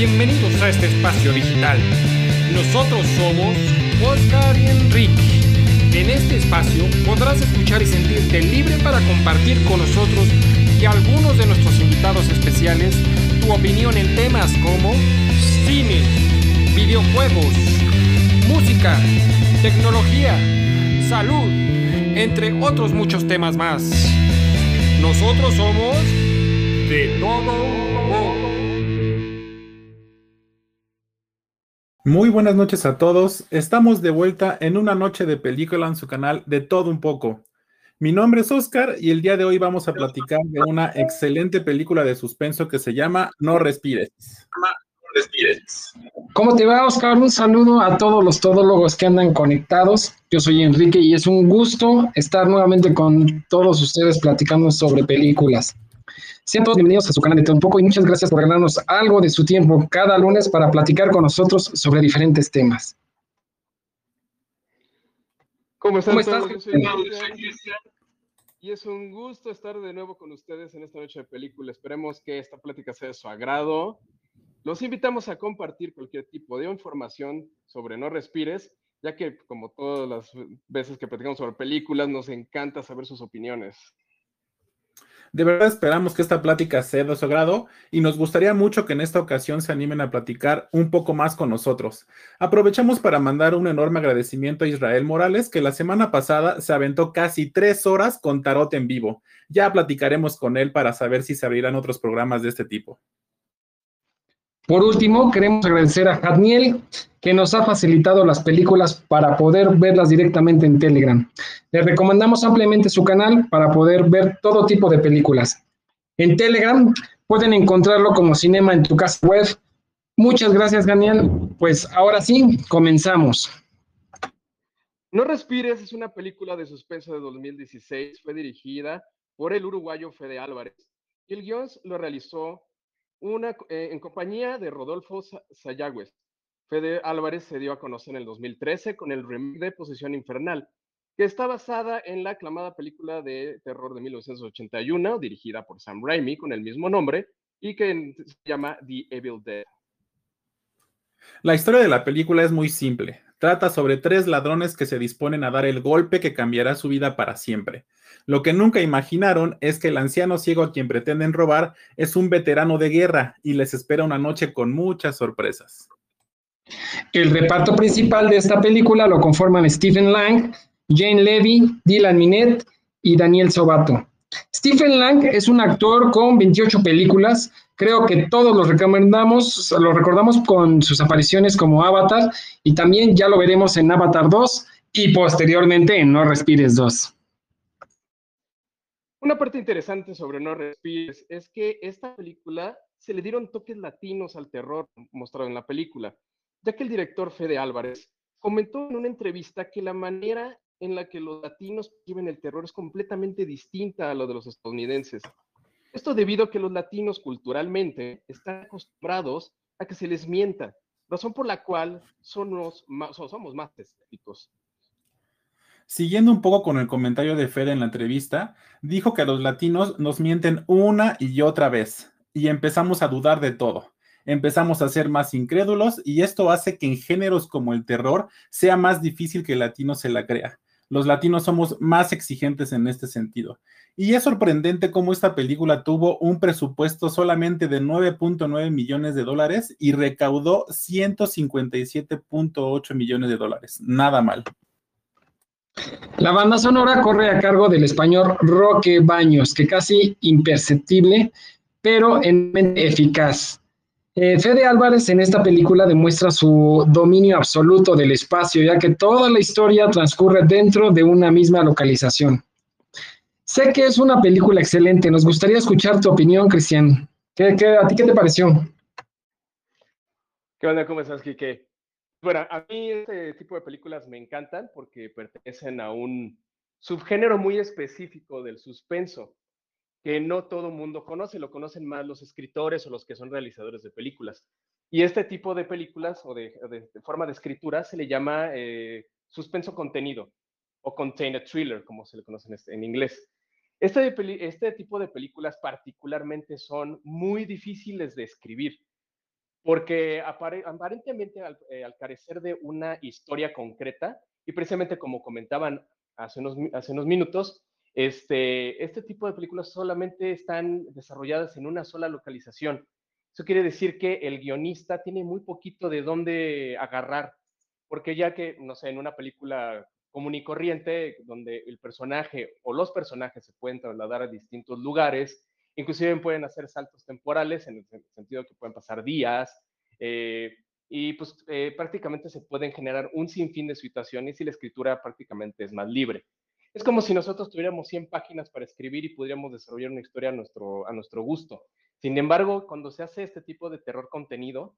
bienvenidos a este espacio digital. Nosotros somos Oscar y Enrique. En este espacio podrás escuchar y sentirte libre para compartir con nosotros y algunos de nuestros invitados especiales tu opinión en temas como cine, videojuegos, música, tecnología, salud, entre otros muchos temas más. Nosotros somos de todo Muy buenas noches a todos. Estamos de vuelta en una noche de película en su canal de todo un poco. Mi nombre es Oscar y el día de hoy vamos a platicar de una excelente película de suspenso que se llama No respires. ¿Cómo te va, Oscar? Un saludo a todos los todólogos que andan conectados. Yo soy Enrique y es un gusto estar nuevamente con todos ustedes platicando sobre películas. Sean todos bienvenidos a su canal de Todo Un Poco y muchas gracias por regalarnos algo de su tiempo cada lunes para platicar con nosotros sobre diferentes temas. ¿Cómo están ¿Cómo estás, todos? Yo soy Cristian. Y es un gusto estar de nuevo con ustedes en esta noche de película. Esperemos que esta plática sea de su agrado. Los invitamos a compartir cualquier tipo de información sobre No Respires, ya que como todas las veces que platicamos sobre películas, nos encanta saber sus opiniones. De verdad esperamos que esta plática sea de su agrado y nos gustaría mucho que en esta ocasión se animen a platicar un poco más con nosotros. Aprovechamos para mandar un enorme agradecimiento a Israel Morales, que la semana pasada se aventó casi tres horas con Tarot en vivo. Ya platicaremos con él para saber si se abrirán otros programas de este tipo. Por último, queremos agradecer a Jadniel, que nos ha facilitado las películas para poder verlas directamente en Telegram. Les recomendamos ampliamente su canal para poder ver todo tipo de películas. En Telegram pueden encontrarlo como Cinema en tu casa web. Muchas gracias, Daniel. Pues ahora sí, comenzamos. No Respires es una película de suspenso de 2016. Fue dirigida por el uruguayo Fede Álvarez. Y el guion lo realizó una, eh, en compañía de Rodolfo Sa- Sayagüez. Fede Álvarez se dio a conocer en el 2013 con el remake de Posición Infernal, que está basada en la aclamada película de terror de 1981, dirigida por Sam Raimi con el mismo nombre, y que se llama The Evil Dead. La historia de la película es muy simple. Trata sobre tres ladrones que se disponen a dar el golpe que cambiará su vida para siempre. Lo que nunca imaginaron es que el anciano ciego a quien pretenden robar es un veterano de guerra y les espera una noche con muchas sorpresas. El reparto principal de esta película lo conforman Stephen Lang, Jane Levy, Dylan Minette y Daniel Sobato. Stephen Lang es un actor con 28 películas. Creo que todos los recomendamos, lo recordamos con sus apariciones como Avatar y también ya lo veremos en Avatar 2 y posteriormente en No Respires 2. Una parte interesante sobre No Respires es que esta película se le dieron toques latinos al terror mostrado en la película, ya que el director Fede Álvarez comentó en una entrevista que la manera en la que los latinos viven el terror es completamente distinta a lo de los estadounidenses. Esto debido a que los latinos culturalmente están acostumbrados a que se les mienta, razón por la cual somos más, somos más. Siguiendo un poco con el comentario de Fede en la entrevista, dijo que a los latinos nos mienten una y otra vez y empezamos a dudar de todo. Empezamos a ser más incrédulos y esto hace que en géneros como el terror sea más difícil que el latino se la crea. Los latinos somos más exigentes en este sentido. Y es sorprendente cómo esta película tuvo un presupuesto solamente de 9.9 millones de dólares y recaudó 157.8 millones de dólares. Nada mal. La banda sonora corre a cargo del español Roque Baños, que casi imperceptible, pero en eficaz. Eh, Fede Álvarez en esta película demuestra su dominio absoluto del espacio, ya que toda la historia transcurre dentro de una misma localización. Sé que es una película excelente, nos gustaría escuchar tu opinión, Cristian. ¿Qué, a ti qué te pareció? ¿Qué onda? ¿Cómo estás, Kike? Bueno, a mí este tipo de películas me encantan porque pertenecen a un subgénero muy específico del suspenso que no todo mundo conoce, lo conocen más los escritores o los que son realizadores de películas. Y este tipo de películas o de, forma de escritura se le llama eh, suspenso contenido o contained thriller, como se le conoce en, este, inglés. Este, este tipo de películas particularmente son muy difíciles de escribir porque aparentemente al, al, carecer de una historia concreta, y precisamente como comentaban hace unos, hace unos minutos, este, este tipo de películas solamente están desarrolladas en una sola localización. Eso quiere decir que el guionista tiene muy poquito de dónde agarrar, porque ya que, no sé, en una película común y corriente, donde el personaje o los personajes se pueden trasladar a distintos lugares, inclusive pueden hacer saltos temporales, en el sentido que pueden pasar días, eh, y pues eh, prácticamente se pueden generar un sinfín de situaciones y la escritura prácticamente es más libre. Es como si nosotros tuviéramos 100 páginas para escribir y pudiéramos desarrollar una historia a nuestro, a nuestro gusto. Sin embargo, cuando se hace este tipo de terror contenido,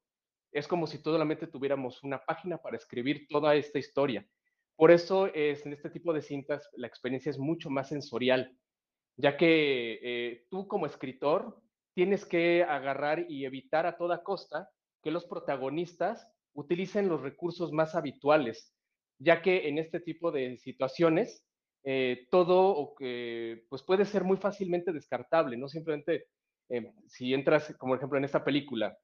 es como si solamente tuviéramos una página para escribir toda esta historia. Por eso es, en este tipo de cintas la experiencia es mucho más sensorial, ya que eh, tú como escritor tienes que agarrar y evitar a toda costa que los protagonistas utilicen los recursos más habituales, ya que en este tipo de situaciones eh, todo que pues puede ser muy fácilmente descartable, ¿no? Simplemente eh, si entras, como ejemplo en esta película,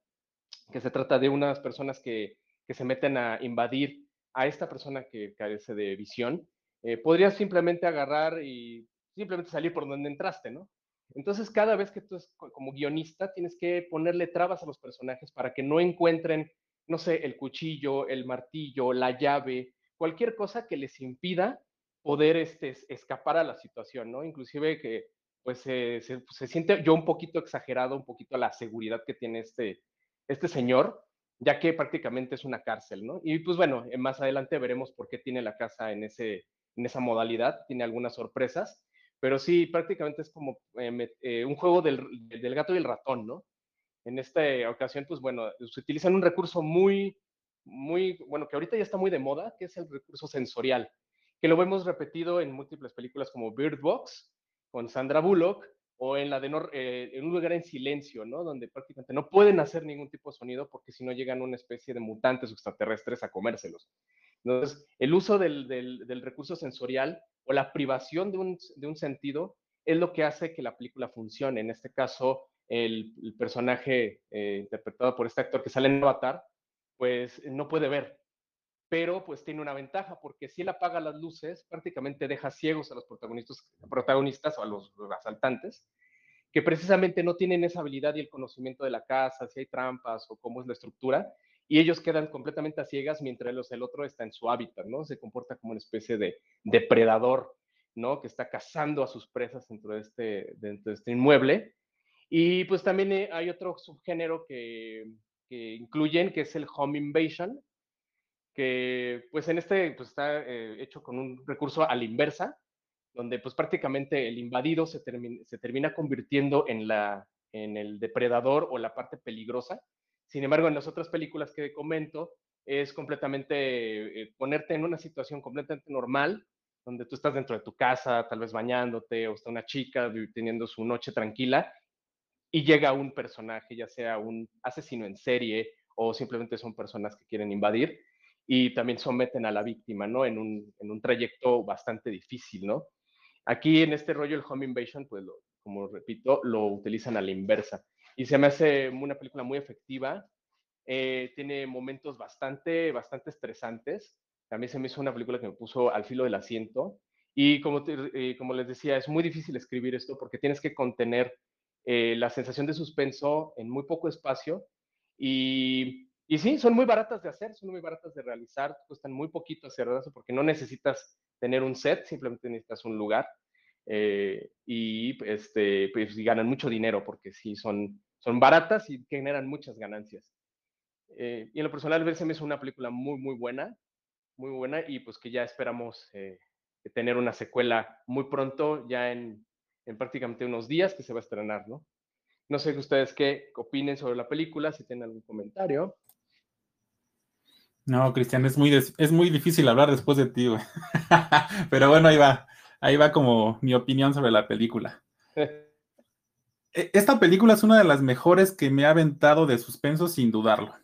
que se trata de unas personas que, que se meten a invadir a esta persona que carece de visión, eh, podrías simplemente agarrar y simplemente salir por donde entraste, ¿no? Entonces, cada vez que tú como guionista tienes que ponerle trabas a los personajes para que no encuentren, no sé, el cuchillo, el martillo, la llave, cualquier cosa que les impida poder este, escapar a la situación, ¿no? Inclusive que pues se, siente yo un poquito exagerado, un poquito la seguridad que tiene este, este señor, ya que prácticamente es una cárcel, ¿no? Y pues bueno, eh, más adelante veremos por qué tiene la casa en, ese, en esa modalidad, tiene algunas sorpresas, pero sí, prácticamente es como eh, eh, un juego del, del, gato y el ratón, ¿no? En esta ocasión, pues bueno, se utilizan un recurso muy, muy, bueno, que ahorita ya está muy de moda, que es el recurso sensorial que lo vemos repetido en múltiples películas como Bird Box con Sandra Bullock o en la de eh, en un lugar en silencio, ¿no? Donde prácticamente no pueden hacer ningún tipo de sonido porque si no llegan una especie de mutantes extraterrestres a comérselos. Entonces, el uso del, del, recurso sensorial o la privación de un, de un, sentido es lo que hace que la película funcione. En este caso, el, personaje eh, interpretado por este actor que sale en Avatar, pues no puede ver, pero pues tiene una ventaja, porque si él apaga las luces, prácticamente deja ciegos a los protagonistas, o a los, asaltantes, que precisamente no tienen esa habilidad y el conocimiento de la casa, si hay trampas o cómo es la estructura, y ellos quedan completamente a ciegas mientras el otro está en su hábitat, ¿no? Se comporta como una especie de depredador, ¿no? Que está cazando a sus presas dentro de este, dentro de este inmueble. Y pues también eh, hay otro subgénero que incluyen, que es el home invasion, que pues en este pues está eh, hecho con un recurso a la inversa, donde pues prácticamente el invadido se, se termina convirtiendo en, la, en el depredador o la parte peligrosa. Sin embargo, en las otras películas que comento, es completamente eh, ponerte en una situación completamente normal, donde tú estás dentro de tu casa, tal vez bañándote, o está una chica teniendo su noche tranquila, y llega un personaje, ya sea un asesino en serie o simplemente son personas que quieren invadir, y también someten a la víctima, ¿no? En un, en un trayecto bastante difícil, ¿no? Aquí en este rollo el home invasion, pues como repito, lo utilizan a la inversa. Y se me hace una película muy efectiva. Eh, tiene momentos bastante, bastante estresantes. También se me hizo una película que me puso al filo del asiento. Y como, eh, como les decía, es muy difícil escribir esto porque tienes que contener eh, la sensación de suspenso en muy poco espacio. Y y sí, son muy baratas de hacer, son muy baratas de realizar, cuestan muy poquito hacerlas porque no necesitas tener un set, simplemente necesitas un lugar. Eh, y este, pues ganan mucho dinero porque sí, son, son baratas y generan muchas ganancias. Eh, y en lo personal, verse me es una película muy, muy buena, muy buena y pues que ya esperamos eh, tener una secuela muy pronto, ya en, en prácticamente unos días que se va a estrenar, ¿no? No sé ustedes qué opinen sobre la película, si tienen algún comentario. No, Cristian, es muy, es muy difícil hablar después de ti, güey. Pero bueno, ahí va. Ahí va como mi opinión sobre la película. E, esta película es una de las mejores que me ha aventado de suspenso sin dudarlo.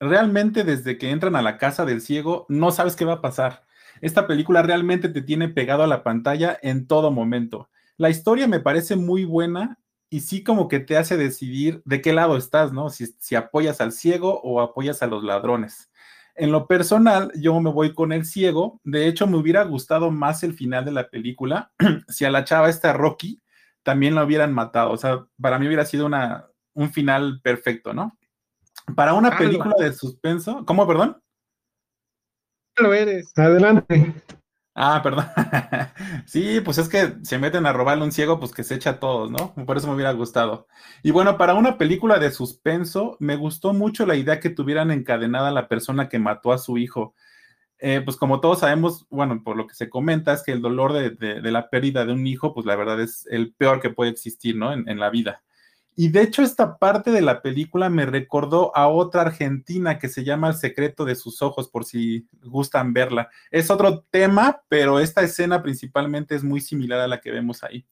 Realmente desde que entran a la casa del ciego no sabes qué va a pasar. Esta película realmente te tiene pegado a la pantalla en todo momento. La historia me parece muy buena y sí como que te hace decidir de qué lado estás, ¿no? Si, si apoyas al ciego o apoyas a los ladrones. En lo personal, yo me voy con el ciego. De hecho, me hubiera gustado más el final de la película si a la chava esta Rocky también la hubieran matado. O sea, para mí hubiera sido una, un final perfecto, ¿no? Para una película de suspenso, ¿cómo, perdón? Lo eres, adelante. Ah, perdón. sí, pues es que se meten a robarle un ciego, pues que se echa a todos, ¿no? Por eso me hubiera gustado. Y bueno, para una película de suspenso, me gustó mucho la idea que tuvieran encadenada a la persona que mató a su hijo. Eh, pues como todos sabemos, bueno, por lo que se comenta, es que el dolor de, la pérdida de un hijo, pues la verdad es el peor que puede existir, ¿no? en la vida. Y de hecho esta parte de la película me recordó a otra argentina que se llama El secreto de sus ojos, por si gustan verla. Es otro tema, pero esta escena principalmente es muy similar a la que vemos ahí.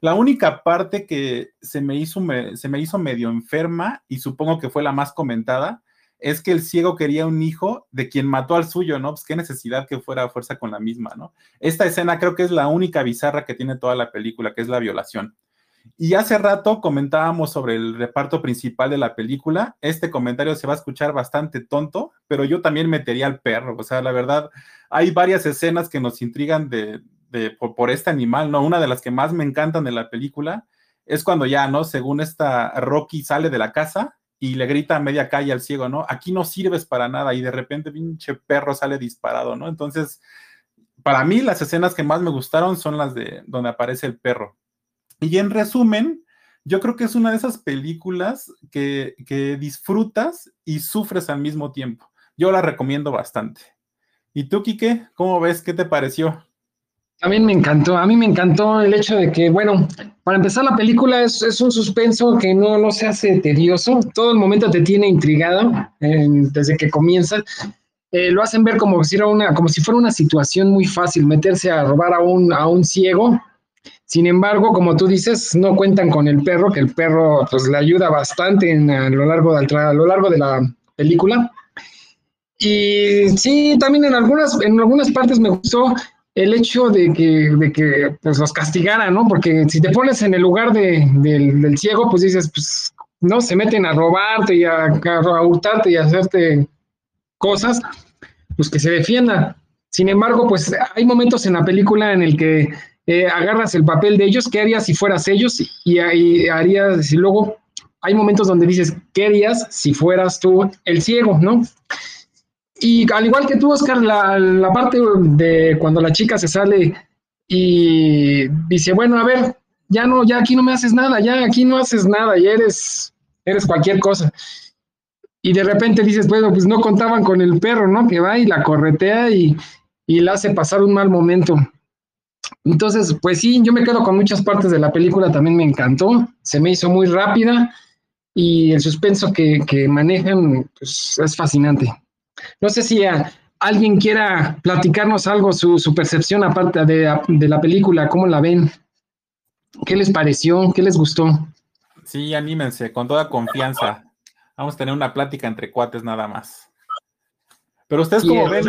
La única parte que se me hizo, se me hizo medio enferma, y supongo que fue la más comentada, es que el ciego quería un hijo de quien mató al suyo, ¿no? Pues qué necesidad que fuera a fuerza con la misma, ¿no? Esta escena creo que es la única bizarra que tiene toda la película, que es la violación. Y hace rato comentábamos sobre el reparto principal de la película. Este comentario se va a escuchar bastante tonto, pero yo también metería al perro. O sea, la verdad, hay varias escenas que nos intrigan de, por, este animal, ¿no? Una de las que más me encantan de la película es cuando ya, ¿no? Según esta Rocky sale de la casa y le grita a media calle al ciego, ¿no? Aquí no sirves para nada y de repente pinche perro sale disparado, ¿no? Entonces, para mí las escenas que más me gustaron son las de donde aparece el perro. Y en resumen, yo creo que es una de esas películas que, disfrutas y sufres al mismo tiempo. Yo la recomiendo bastante. ¿Y tú, Quique, cómo ves? ¿Qué te pareció? También me encantó, a mí me encantó el hecho de que, bueno, para empezar la película es, un suspenso que no, no se hace tedioso, todo el momento te tiene intrigado desde que comienza. Eh, lo hacen ver como si, una, como si fuera una situación muy fácil, meterse a robar a un, a un ciego, sin embargo, como tú dices, no cuentan con el perro, que el perro pues le ayuda bastante a, lo largo de, a lo largo de la película. Y sí, también en algunas, en algunas partes me gustó el hecho de que, de que pues, los castigaran, ¿no? Porque si te pones en el lugar de, del, ciego, pues dices, pues no, se meten a robarte y a, a hurtarte y a hacerte cosas, pues que se defienda. Sin embargo, pues hay momentos en la película en el que eh, agarras el papel de ellos, ¿qué harías si fueras ellos? Y, harías, y luego hay momentos donde dices, ¿qué harías si fueras tú el ciego, no? Y al igual que tú, Oscar, la, parte de cuando la chica se sale y dice, bueno, a ver, ya no, ya aquí no me haces nada, ya aquí no haces nada, y eres, eres cualquier cosa. Y de repente dices, bueno, pues no contaban con el perro, ¿no? Que va y la corretea y, y la hace pasar un mal momento. Entonces, pues sí, yo me quedo con muchas partes de la película, también me encantó, se me hizo muy rápida y el suspenso que, manejan pues, es fascinante. No sé si alguien quiera platicarnos algo, su, percepción aparte de, de, la película, ¿cómo la ven? ¿Qué les pareció? ¿Qué les gustó? Sí, anímense, con toda confianza. Vamos a tener una plática entre cuates nada más. Pero ustedes como ven,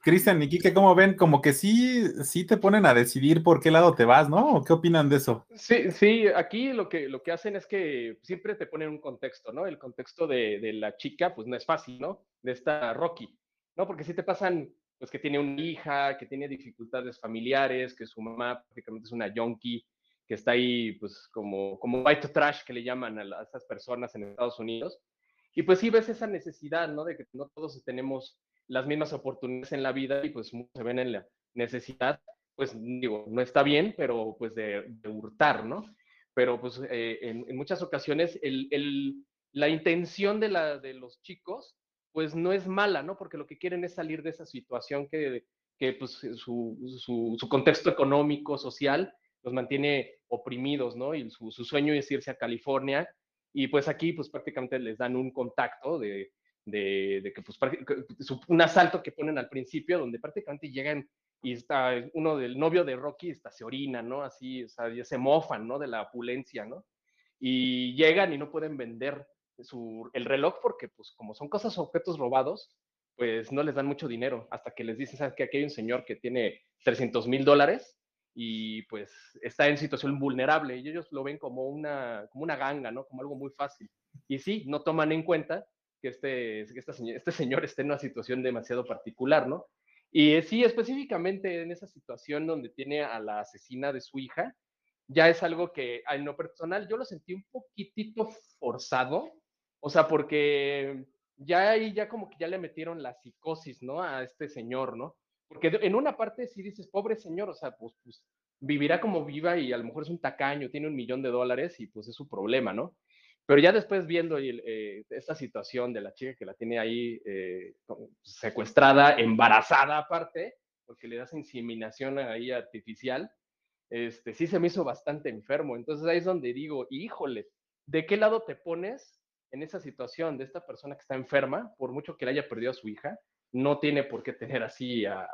Cristian y Kike, ¿cómo ven? Como que sí, sí te ponen a decidir por qué lado te vas, ¿no? ¿O qué opinan de eso? Sí, sí, aquí lo que, lo que hacen es que siempre te ponen un contexto, ¿no? El contexto de, de la chica, pues no es fácil, ¿no? De esta Rocky, ¿no? Porque si te pasan, pues que tiene una hija, que tiene dificultades familiares, que su mamá prácticamente es una yonki, que está ahí, pues como, como white trash que le llaman a, a esas personas en Estados Unidos y pues sí ves esa necesidad, ¿no? De que no todos tenemos las mismas oportunidades en la vida y pues se ven en la necesidad, pues digo, no está bien, pero pues de, hurtar, ¿no? Pero pues eh, en, muchas ocasiones el, el, la intención de, la, de los chicos pues no es mala, ¿no? Porque lo que quieren es salir de esa situación que, que pues su, su, contexto económico, social, los mantiene oprimidos, ¿no? Y su sueño es irse a California y pues aquí, pues prácticamente les dan un contacto de, de, que, pues, un asalto que ponen al principio, donde prácticamente llegan y está uno del novio de Rocky, está, se orina, ¿no? Así, o sea, ya se mofan, ¿no? De la opulencia, ¿no? Y llegan y no pueden vender su, el reloj porque, pues, como son cosas, objetos robados, pues no les dan mucho dinero hasta que les dicen, ¿sabes qué? Aquí hay un señor que tiene 300 mil dólares y pues está en situación vulnerable y ellos lo ven como una, como una ganga, ¿no? Como algo muy fácil. Y sí, no toman en cuenta que este, que este señor esté en una situación demasiado particular, ¿no? Y sí, específicamente en esa situación donde tiene a la asesina de su hija, ya es algo que en lo personal yo lo sentí un poquitito forzado, o sea, porque ya ahí ya como que ya le metieron la psicosis, ¿no? A este señor, ¿no? Porque en una parte sí dices, pobre señor, o sea, pues, pues vivirá como viva y a lo mejor es un tacaño, tiene un millón de dólares y pues es su problema, ¿no? Pero ya después viendo eh, esta situación de la chica que la tiene ahí eh, secuestrada, embarazada aparte, porque le das inseminación ahí artificial, este, sí se me hizo bastante enfermo. Entonces ahí es donde digo, híjole, ¿de qué lado te pones en esa situación de esta persona que está enferma, por mucho que le haya perdido a su hija, no tiene por qué tener así a,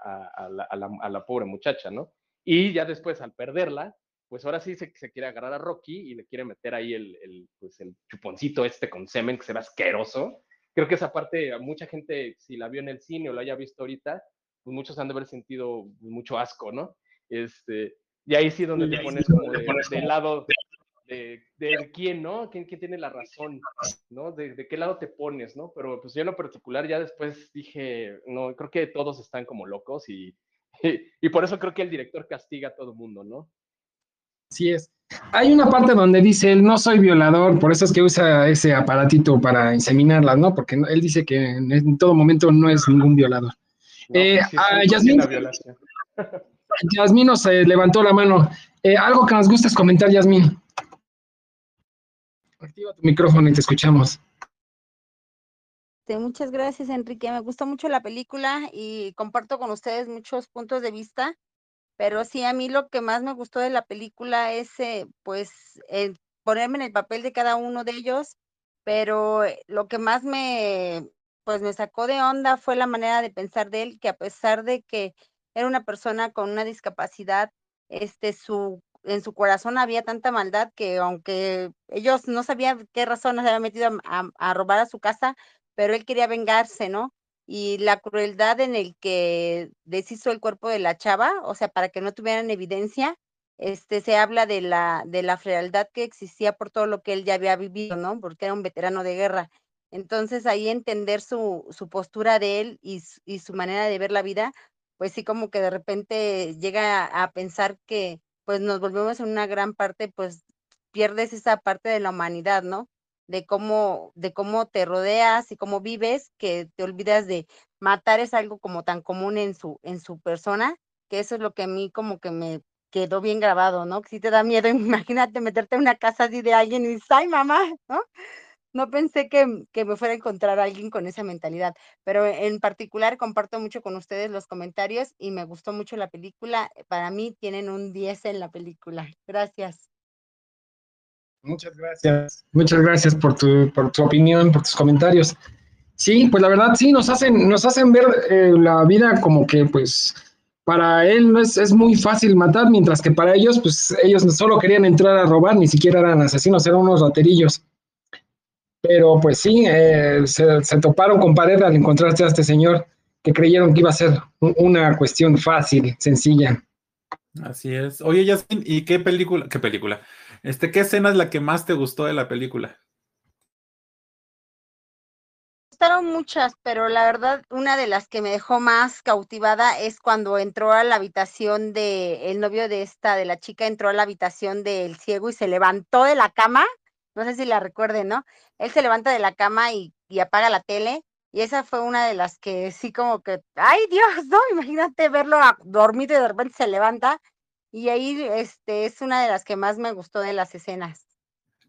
la, pobre muchacha, ¿no? Y ya después, al perderla, pues ahora sí se, quiere agarrar a Rocky y le quiere meter ahí el, pues el chuponcito este con semen que se ve asqueroso. Creo que esa parte, mucha gente, si la vio en el cine o la haya visto ahorita, pues muchos han de haber sentido mucho asco, ¿no? Este, y ahí sí donde te pones como de, lado de, quién, ¿no? ¿Quién, ¿Quién, tiene la razón, ¿no? De, qué lado te pones, ¿no? Pero pues yo en lo particular ya después dije, no, creo que todos están como locos y, y, por eso creo que el director castiga a todo el mundo, ¿no? Sí es. Hay una parte donde dice él, no soy violador, por eso es que usa ese aparatito para inseminarlas, ¿no? Porque él dice que en, todo momento no es ningún violador. eh, a Yasmín, Yasmín nos eh, levantó la mano. Eh, algo que nos gusta es comentar, Yasmín. Activa tu micrófono y te escuchamos. Muchas gracias, Enrique. Me gustó mucho la película y comparto con ustedes muchos puntos de vista, pero sí, a mí lo que más me gustó de la película es, eh, pues, ponerme en el papel de cada uno de ellos, pero eh, lo que más me, pues, me sacó de onda fue la manera de pensar de él, que a pesar de que era una persona con una discapacidad, este, su en su corazón había tanta maldad que aunque ellos no sabían qué razón se había metido a, robar a su casa, pero él quería vengarse, ¿no? Y la crueldad en el que deshizo el cuerpo de la chava, o sea, para que no tuvieran evidencia, este, se habla de la, de la frialdad que existía por todo lo que él ya había vivido, ¿no? Porque era un veterano de guerra. Entonces ahí entender su, su postura de él y, y su manera de ver la vida, pues sí como que de repente llega a pensar que, pues nos volvemos en una gran parte, pues pierdes esa parte de la humanidad, ¿no? De cómo, de cómo te rodeas y cómo vives, que te olvidas de matar es algo como tan común en su, en su persona, que eso es lo que a mí como que me quedó bien grabado, ¿no? Si te da miedo, imagínate meterte en una casa así de alguien y dices, ay mamá, ¿no? No pensé que, me fuera a encontrar alguien con esa mentalidad, pero en particular comparto mucho con ustedes los comentarios y me gustó mucho la película. Para mí tienen un 10 en la película. Gracias. Muchas gracias. Muchas gracias por tu, por tu opinión, por tus comentarios. Sí, pues la verdad sí, nos hacen, nos hacen ver eh, la vida como que pues para él no es, es, muy fácil matar, mientras que para ellos, pues ellos solo querían entrar a robar, ni siquiera eran asesinos, eran unos raterillos. Pero pues sí, eh, se, toparon con pared al encontrarse a este señor que creyeron que iba a ser una cuestión fácil, sencilla. Así es. Oye, Yasmin, ¿y qué película, qué película? Este, ¿qué escena es la que más te gustó de la película? gustaron muchas, pero la verdad, una de las que me dejó más cautivada es cuando entró a la habitación de el novio de esta, de la chica, entró a la habitación del ciego y se levantó de la cama no sé si la recuerden, ¿no? Él se levanta de la cama y, apaga la tele, y esa fue una de las que sí como que, ay Dios, ¿no? Imagínate verlo dormido y de repente se levanta, y ahí este, es una de las que más me gustó de las escenas.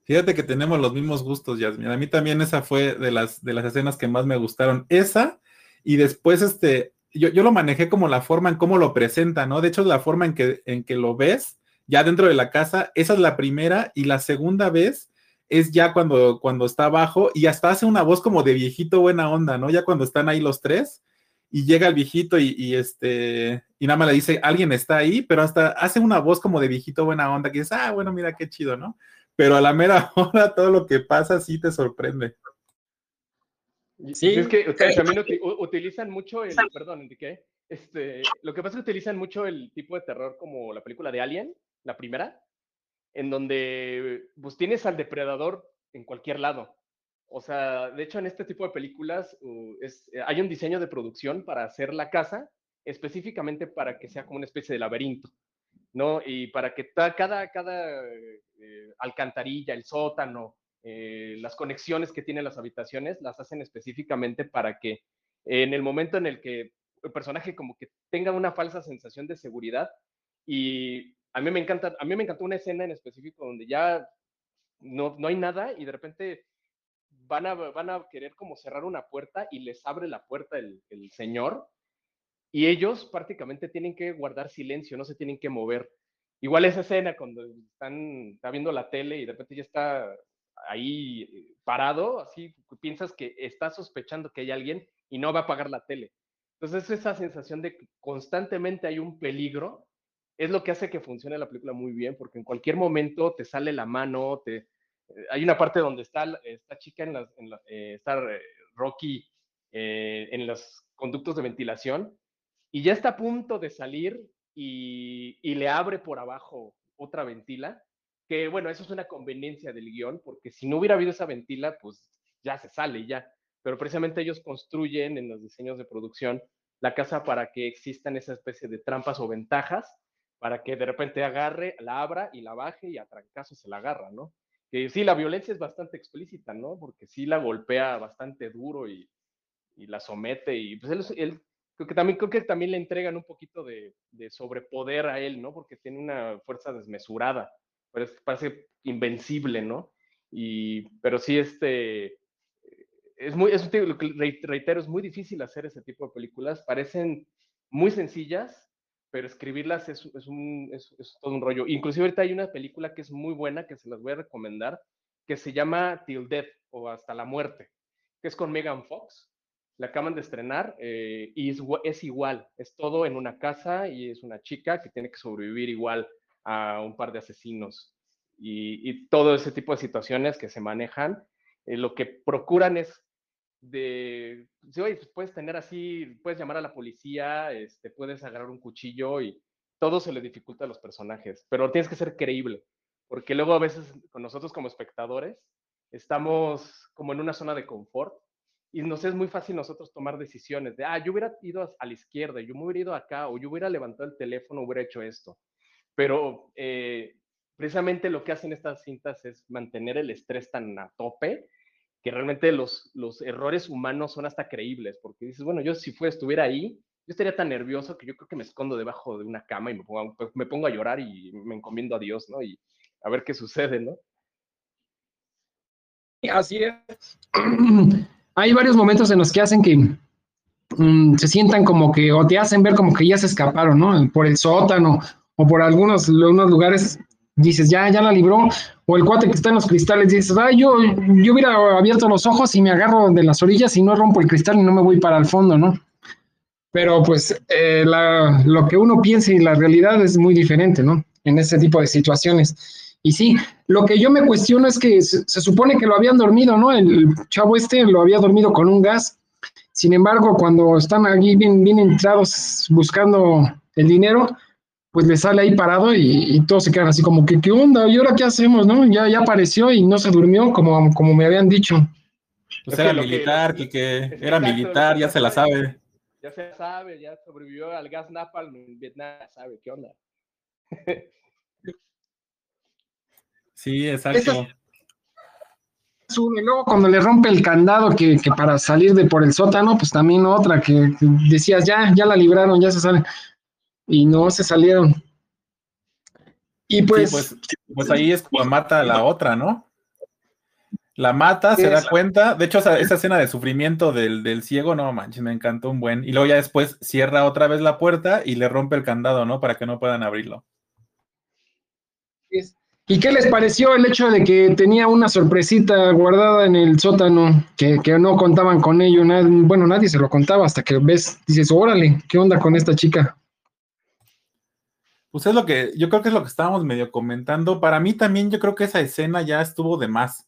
Fíjate que tenemos los mismos gustos, Yasmin. A mí también esa fue de las, de las escenas que más me gustaron. Esa, y después este, yo, yo lo manejé como la forma en cómo lo presenta, ¿no? De hecho, la forma en que, en que lo ves ya dentro de la casa, esa es la primera, y la segunda vez es ya cuando, cuando está abajo y hasta hace una voz como de viejito buena onda, ¿no? Ya cuando están ahí los tres y llega el viejito y, este, y nada más le dice, alguien está ahí, pero hasta hace una voz como de viejito buena onda que dice, ah, bueno, mira qué chido, ¿no? Pero a la mera hora todo lo que pasa sí te sorprende. Sí, es que también utilizan mucho el, perdón, Enrique, Este, lo que pasa es que utilizan mucho el tipo de terror como la película de Alien, la primera, en donde pues tienes al depredador en cualquier lado. O sea, de hecho en este tipo de películas es, eh, hay un diseño de producción para hacer la casa específicamente para que sea como una especie de laberinto, ¿no? Y para que cada, cada eh, alcantarilla, el sótano, eh, las conexiones que tienen las habitaciones, las hacen específicamente para que en el momento en el que el personaje como que tenga una falsa sensación de seguridad y a mí me encanta, a mí me encantó una escena en específico donde ya no, no hay nada y de repente van a, van a querer como cerrar una puerta y les abre la puerta el, el señor y ellos prácticamente tienen que guardar silencio, no se tienen que mover. Igual esa escena cuando están está viendo la tele y de repente ya está ahí parado, así piensas que está sospechando que hay alguien y no va a apagar la tele. Entonces esa sensación de que constantemente hay un peligro es lo que hace que funcione la película muy bien, porque en cualquier momento te sale la mano, te, eh, hay una parte donde está esta chica, en, las, en eh, está Rocky en los conductos de ventilación y ya está a punto de salir y, y le abre por abajo otra ventila, que bueno, eso es una conveniencia del guion, porque si no hubiera habido esa ventila, pues ya se sale ya. Pero precisamente ellos construyen en los diseños de producción la casa para que existan esa especie de trampas o ventajas, para que de repente agarre, la abra y la baje y a trancazo se la agarra, ¿no? Que sí, la violencia es bastante explícita, ¿no? Porque sí la golpea bastante duro y, la somete y pues él, él creo que también, creo que también le entregan un poquito de, de sobrepoder a él, ¿no? Porque tiene una fuerza desmesurada, parece, parece invencible, ¿no? Y, pero sí, este, es muy, es, reitero, es muy difícil hacer ese tipo de películas, parecen muy sencillas, pero escribirlas es, es, un, es, todo un rollo. Inclusive ahorita hay una película que es muy buena, que se las voy a recomendar, que se llama Till Death o Hasta la Muerte, que es con Megan Fox la acaban de estrenar eh, y es, igual, es todo en una casa y es una chica que tiene que sobrevivir igual a un par de asesinos y, todo ese tipo de situaciones que se manejan, eh, lo que procuran es de, si oye, pues puedes tener así, puedes llamar a la policía, este, puedes agarrar un cuchillo y todo se le dificulta a los personajes, pero tienes que ser creíble, porque luego a veces con nosotros como espectadores estamos como en una zona de confort y nos es muy fácil nosotros tomar decisiones de, ah, yo hubiera ido a la izquierda, yo me hubiera ido acá, o yo hubiera levantado el teléfono, hubiera hecho esto. Pero eh, precisamente lo que hacen estas cintas es mantener el estrés tan a tope que realmente los, los errores humanos son hasta creíbles, porque dices, bueno, yo si fuera, estuviera ahí, yo estaría tan nervioso que yo creo que me escondo debajo de una cama y me pongo, pues, me pongo a llorar y me encomiendo a Dios, ¿no? Y a ver qué sucede, ¿no? Así es. hay varios momentos en los que hacen que um, se sientan como que, o te hacen ver como que ya se escaparon, ¿no? Por el sótano o por algunos unos lugares dices, ya, ya la libró, o el cuate que está en los cristales dices, ay, yo, yo hubiera abierto los ojos y me agarro de las orillas y no rompo el cristal y no me voy para el fondo, ¿no? Pero pues eh, lo que uno piensa y la realidad es muy diferente, ¿no? En ese tipo de situaciones. Y sí, lo que yo me cuestiono es que se, supone que lo habían dormido, ¿no? El, chavo este lo había dormido con un gas. Sin embargo, cuando están aquí bien, bien entrados buscando el dinero, pues le sale ahí parado y, y todos se quedan así como que, ¿qué onda? ¿Y ahora qué hacemos, no? Ya, ya apareció y no se durmió como, como me habían dicho. Pues era militar, que, que, era militar, ya se la sabe. Ya se la sabe, ya sobrevivió al gas napalm en Vietnam, sabe qué onda. Sí, exacto. Y luego cuando le rompe el candado que, que, para salir de por el sótano, pues también otra que decías, ya, ya la libraron, ya se salen. Y no se salieron. Y pues, pues, pues, ahí es como mata a la otra, ¿no? La mata, se da cuenta. De hecho, esa, esa escena de sufrimiento del, del, ciego, no manches, me encantó un buen. Y luego ya después cierra otra vez la puerta y le rompe el candado, ¿no? Para que no puedan abrirlo. ¿Y qué les pareció el hecho de que tenía una sorpresita guardada en el sótano, que, que no contaban con ello? bueno, nadie se lo contaba hasta que ves, dices, órale, ¿qué onda con esta chica? Pues es lo que, yo creo que es lo que estábamos medio comentando. Para mí también yo creo que esa escena ya estuvo de más,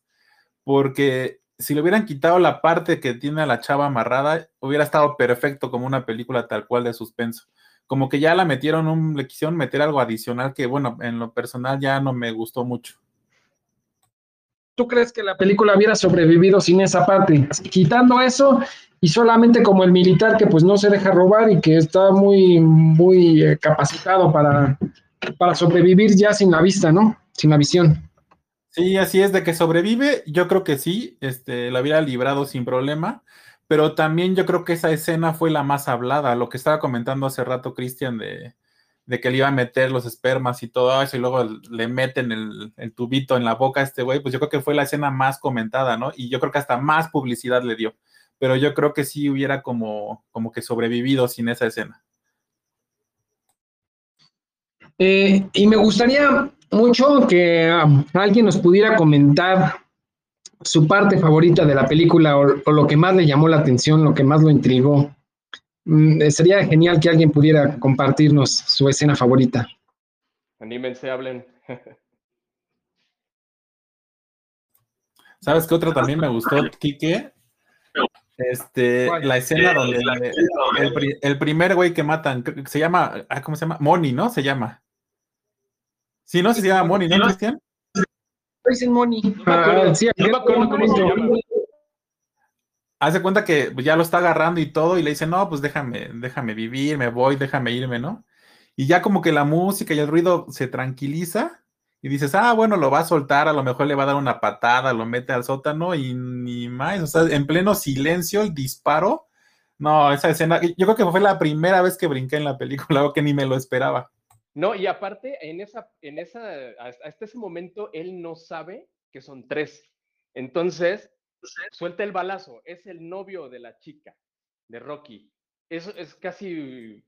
porque si le hubieran quitado la parte que tiene a la chava amarrada, hubiera estado perfecto como una película tal cual de suspenso. Como que ya la metieron, un, le quisieron meter algo adicional que, bueno, en lo personal ya no me gustó mucho. ¿Tú crees que la película hubiera sobrevivido sin esa parte? Quitando eso y solamente como el militar que pues no se deja robar y que está muy, muy eh, capacitado para, para sobrevivir ya sin la vista, ¿no? Sin la visión. Sí, así es, de que sobrevive, yo creo que sí, este, la hubiera librado sin problema, pero también yo creo que esa escena fue la más hablada, lo que estaba comentando hace rato Cristian de, de que le iba a meter los espermas y todo eso, y luego le meten el, tubito en la boca a este güey, pues yo creo que fue la escena más comentada, ¿no? Y yo creo que hasta más publicidad le dio, pero yo creo que sí hubiera como, como que sobrevivido sin esa escena. Eh, y me gustaría mucho que um, alguien nos pudiera comentar su parte favorita de la película o, lo que más le llamó la atención, lo que más lo intrigó. Mm, eh, sería genial que alguien pudiera compartirnos su escena favorita. Anímense, hablen. ¿Sabes qué otro también me gustó, Kike? Este, la escena donde el, el, primer güey que matan, se llama, ah, ¿cómo se llama? Moni, ¿no? Se llama. Sí, no, se llama Moni, ¿no, Cristian? Dicen Moni. Ah, sí, no me acuerdo cómo se llama. Hace cuenta que ya lo está agarrando y todo, y le dice, no, pues déjame, déjame vivir, me voy, déjame irme, ¿no? Y ya como que la música y el ruido se tranquiliza, y dices, ah, bueno, lo va a soltar, a lo mejor le va a dar una patada, lo mete al sótano y ni más, o sea, en pleno silencio el disparo. No, esa escena, yo creo que fue la primera vez que brinqué en la película, o que ni me lo esperaba. No, y aparte, en esa, en esa, hasta ese momento, él no sabe que son tres. Entonces, suelta el balazo, es el novio de la chica, de Rocky. Eso es casi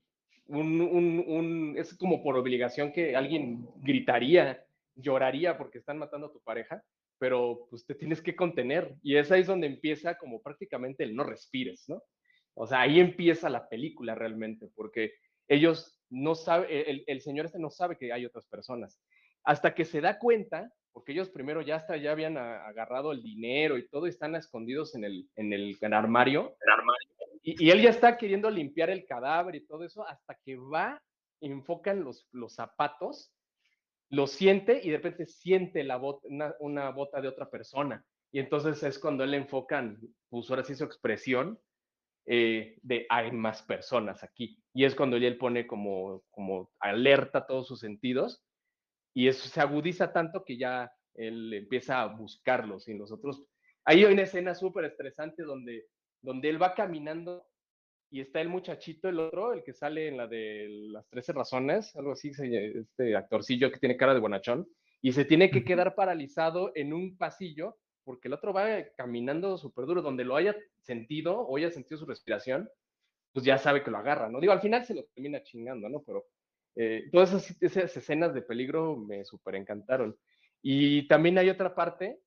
un, un, un, es como por obligación que alguien gritaría, lloraría porque están matando a tu pareja, pero pues te tienes que contener. Y es ahí donde empieza como prácticamente el no respires, ¿no? O sea, ahí empieza la película realmente, porque ellos no saben, el, el, señor este no sabe que hay otras personas. Hasta que se da cuenta, porque ellos primero ya hasta ya habían agarrado el dinero y todo, y están escondidos en el, en el, en armario. El armario. Y, y, él ya está queriendo limpiar el cadáver y todo eso, hasta que va, enfocan los, los zapatos, lo siente y de repente siente la bota, una, una bota de otra persona. Y entonces es cuando él enfocan, pues ahora sí su expresión, eh, de hay más personas aquí. Y es cuando él pone como, como alerta todos sus sentidos y eso se agudiza tanto que ya él empieza a buscarlos y nosotros... Ahí hay una escena súper estresante donde, donde él va caminando y está el muchachito, el otro, el que sale en la de las 13 razones, algo así, este actorcillo que tiene cara de bonachón, y se tiene que quedar paralizado en un pasillo porque el otro va caminando súper duro, donde lo haya sentido o haya sentido su respiración, pues ya sabe que lo agarra, ¿no? Digo, al final se lo termina chingando, ¿no? Pero eh, todas esas, escenas de peligro me súper encantaron. Y también hay otra parte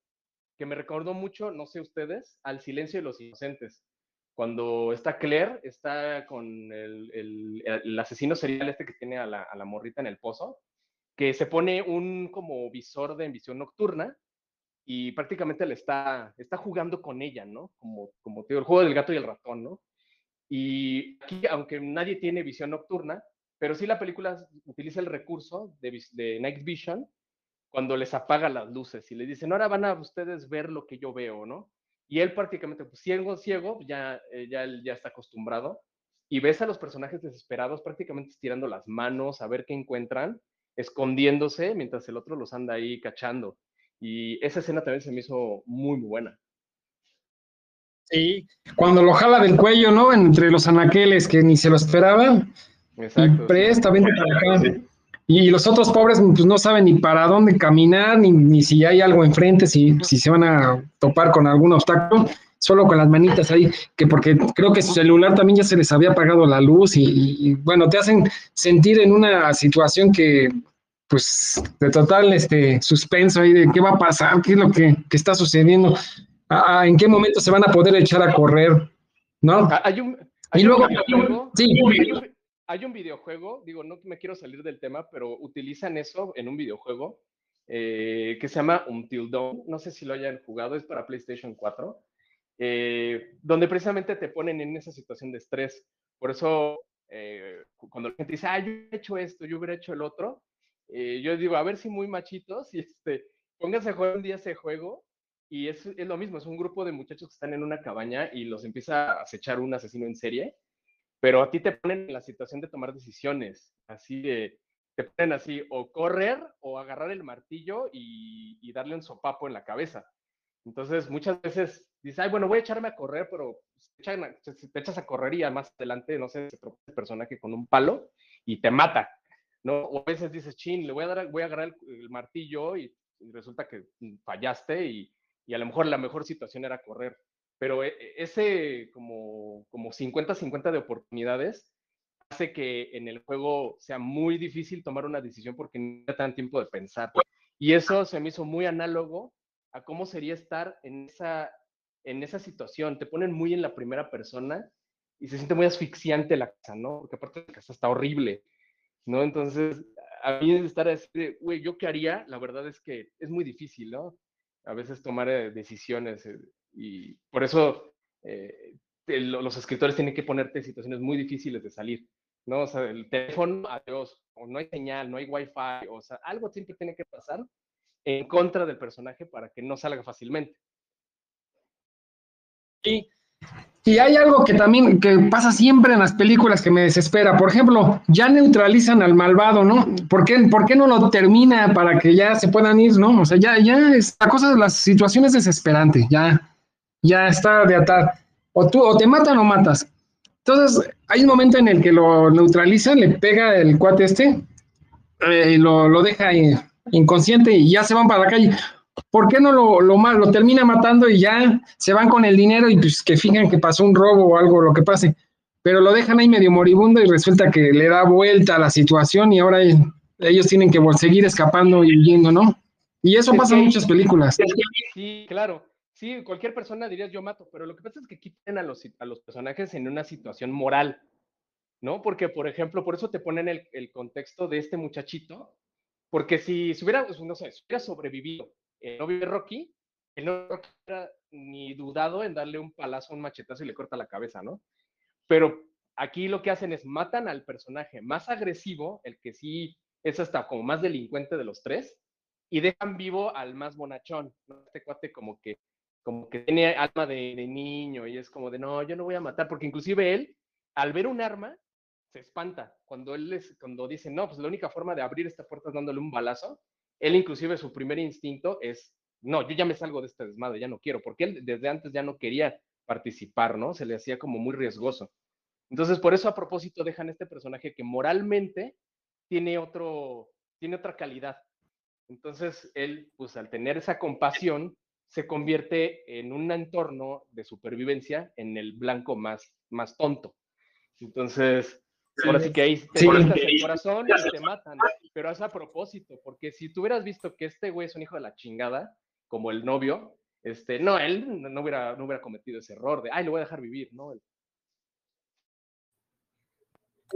que me recordó mucho, no sé ustedes, al silencio de los inocentes. Cuando está Claire, está con el, el, el asesino serial este que tiene a la, a la morrita en el pozo, que se pone un como visor de visión nocturna y prácticamente le está, está jugando con ella, ¿no? Como, como el juego del gato y el ratón, ¿no? Y aquí, aunque nadie tiene visión nocturna, pero sí la película utiliza el recurso de, de Night Vision cuando les apaga las luces y les dicen, ahora van a ustedes ver lo que yo veo, ¿no? Y él prácticamente, pues ciego, ciego, ya, eh, ya, ya está acostumbrado. Y ves a los personajes desesperados prácticamente estirando las manos a ver qué encuentran, escondiéndose mientras el otro los anda ahí cachando. Y esa escena también se me hizo muy, muy buena. Sí, cuando lo jala del cuello, ¿no? Entre los anaqueles que ni se lo esperaba. Exacto. Y presta, vente para acá. Sí. Y los otros pobres pues no saben ni para dónde caminar, ni, ni si hay algo enfrente, si, si se van a topar con algún obstáculo, solo con las manitas ahí, que porque creo que su celular también ya se les había apagado la luz y, y, y bueno, te hacen sentir en una situación que pues de total este suspenso ahí de qué va a pasar, qué es lo que, que está sucediendo, ah, en qué momento se van a poder echar a correr, ¿no? Ah, hay un, hay y luego, un videojuego, sí. hay, un, hay un videojuego, digo, no me quiero salir del tema, pero utilizan eso en un videojuego eh, que se llama Until Dawn, no sé si lo hayan jugado, es para PlayStation 4, eh, donde precisamente te ponen en esa situación de estrés. Por eso, eh, cuando la gente dice, ah, yo he hecho esto, yo hubiera hecho el otro, yo digo, a ver si muy machitos, y este, pónganse a jugar un día ese juego, y es, es, lo mismo, es un grupo de muchachos que están en una cabaña y los empieza a acechar un asesino en serie, pero a ti te ponen en la situación de tomar decisiones, así de, te ponen así, o correr o agarrar el martillo y, y darle un sopapo en la cabeza. Entonces, muchas veces dices, ay, bueno, voy a echarme a correr, pero te, echas a correr y más adelante, no sé, se tropieza el personaje con un palo y te mata, ¿no? O a veces dices, chin, le voy a, dar, voy a agarrar el, martillo y, resulta que fallaste y, y, a lo mejor la mejor situación era correr. Pero e, e, ese como, como 50-50 de oportunidades hace que en el juego sea muy difícil tomar una decisión porque no te dan tiempo de pensar. Y eso se me hizo muy análogo a cómo sería estar en esa, en esa situación. Te ponen muy en la primera persona y se siente muy asfixiante la casa, ¿no? Porque aparte la casa está horrible, ¿no? Entonces, a mí estar así güey, ¿yo qué haría? La verdad es que es muy difícil, ¿no? A veces tomar eh, decisiones eh, y por eso eh, los escritores tienen que ponerte situaciones muy difíciles de salir, ¿no? O sea, el teléfono, adiós, o no hay señal, no hay wifi, o sea, algo siempre tiene que pasar en contra del personaje para que no salga fácilmente. Y, y hay algo que también que pasa siempre en las películas que me desespera. Por ejemplo, ya neutralizan al malvado, ¿no? ¿Por qué, ¿Por qué no lo termina para que ya se puedan ir, no? O sea, ya, ya es la cosa, la situación es desesperante, ya, ya está de atar. O tú, o te matan o matas. Entonces, hay un momento en el que lo neutralizan, le pega el cuate este, eh, lo, lo deja inconsciente y ya se van para la calle. ¿Por qué no lo, lo, lo termina matando y ya se van con el dinero y pues que fijan que pasó un robo o algo, lo que pase? Pero lo dejan ahí medio moribundo y resulta que le da vuelta a la situación y ahora ellos tienen que seguir escapando y huyendo, ¿no? Y eso pasa en muchas películas. Sí, claro. Sí, cualquier persona dirías yo mato, pero lo que pasa es que quiten a los, a los personajes en una situación moral, ¿no? Porque, por ejemplo, por eso te ponen el, el contexto de este muchachito porque si, hubiera, pues, no sé, si hubiera sobrevivido el novio de Rocky, el novio de Rocky ni dudado en darle un palazo, un machetazo y le corta la cabeza, ¿no? Pero aquí lo que hacen es matan al personaje más agresivo, el que sí es hasta como más delincuente de los tres, y dejan vivo al más bonachón, ¿no? Este cuate como que, como que tiene alma de, niño y es como de, no, yo no voy a matar, porque inclusive él, al ver un arma, se espanta cuando él cuando dice, no, pues la única forma de abrir esta puerta es dándole un balazo. Él inclusive su primer instinto es, no, yo ya me salgo de este desmadre, ya no quiero, porque él desde antes ya no quería participar, ¿no? Se le hacía como muy riesgoso. Entonces, por eso a propósito dejan este personaje que moralmente tiene otro, tiene otra calidad. Entonces, él, pues al tener esa compasión, se convierte en un entorno de supervivencia en el blanco más, más tonto. Entonces, Ahora sí que ahí te sí. el corazón y te matan. Pero es a propósito, porque si tú hubieras visto que este güey es un hijo de la chingada, como el novio, este, no, él no hubiera, no hubiera cometido ese error de, ay, lo voy a dejar vivir, ¿no?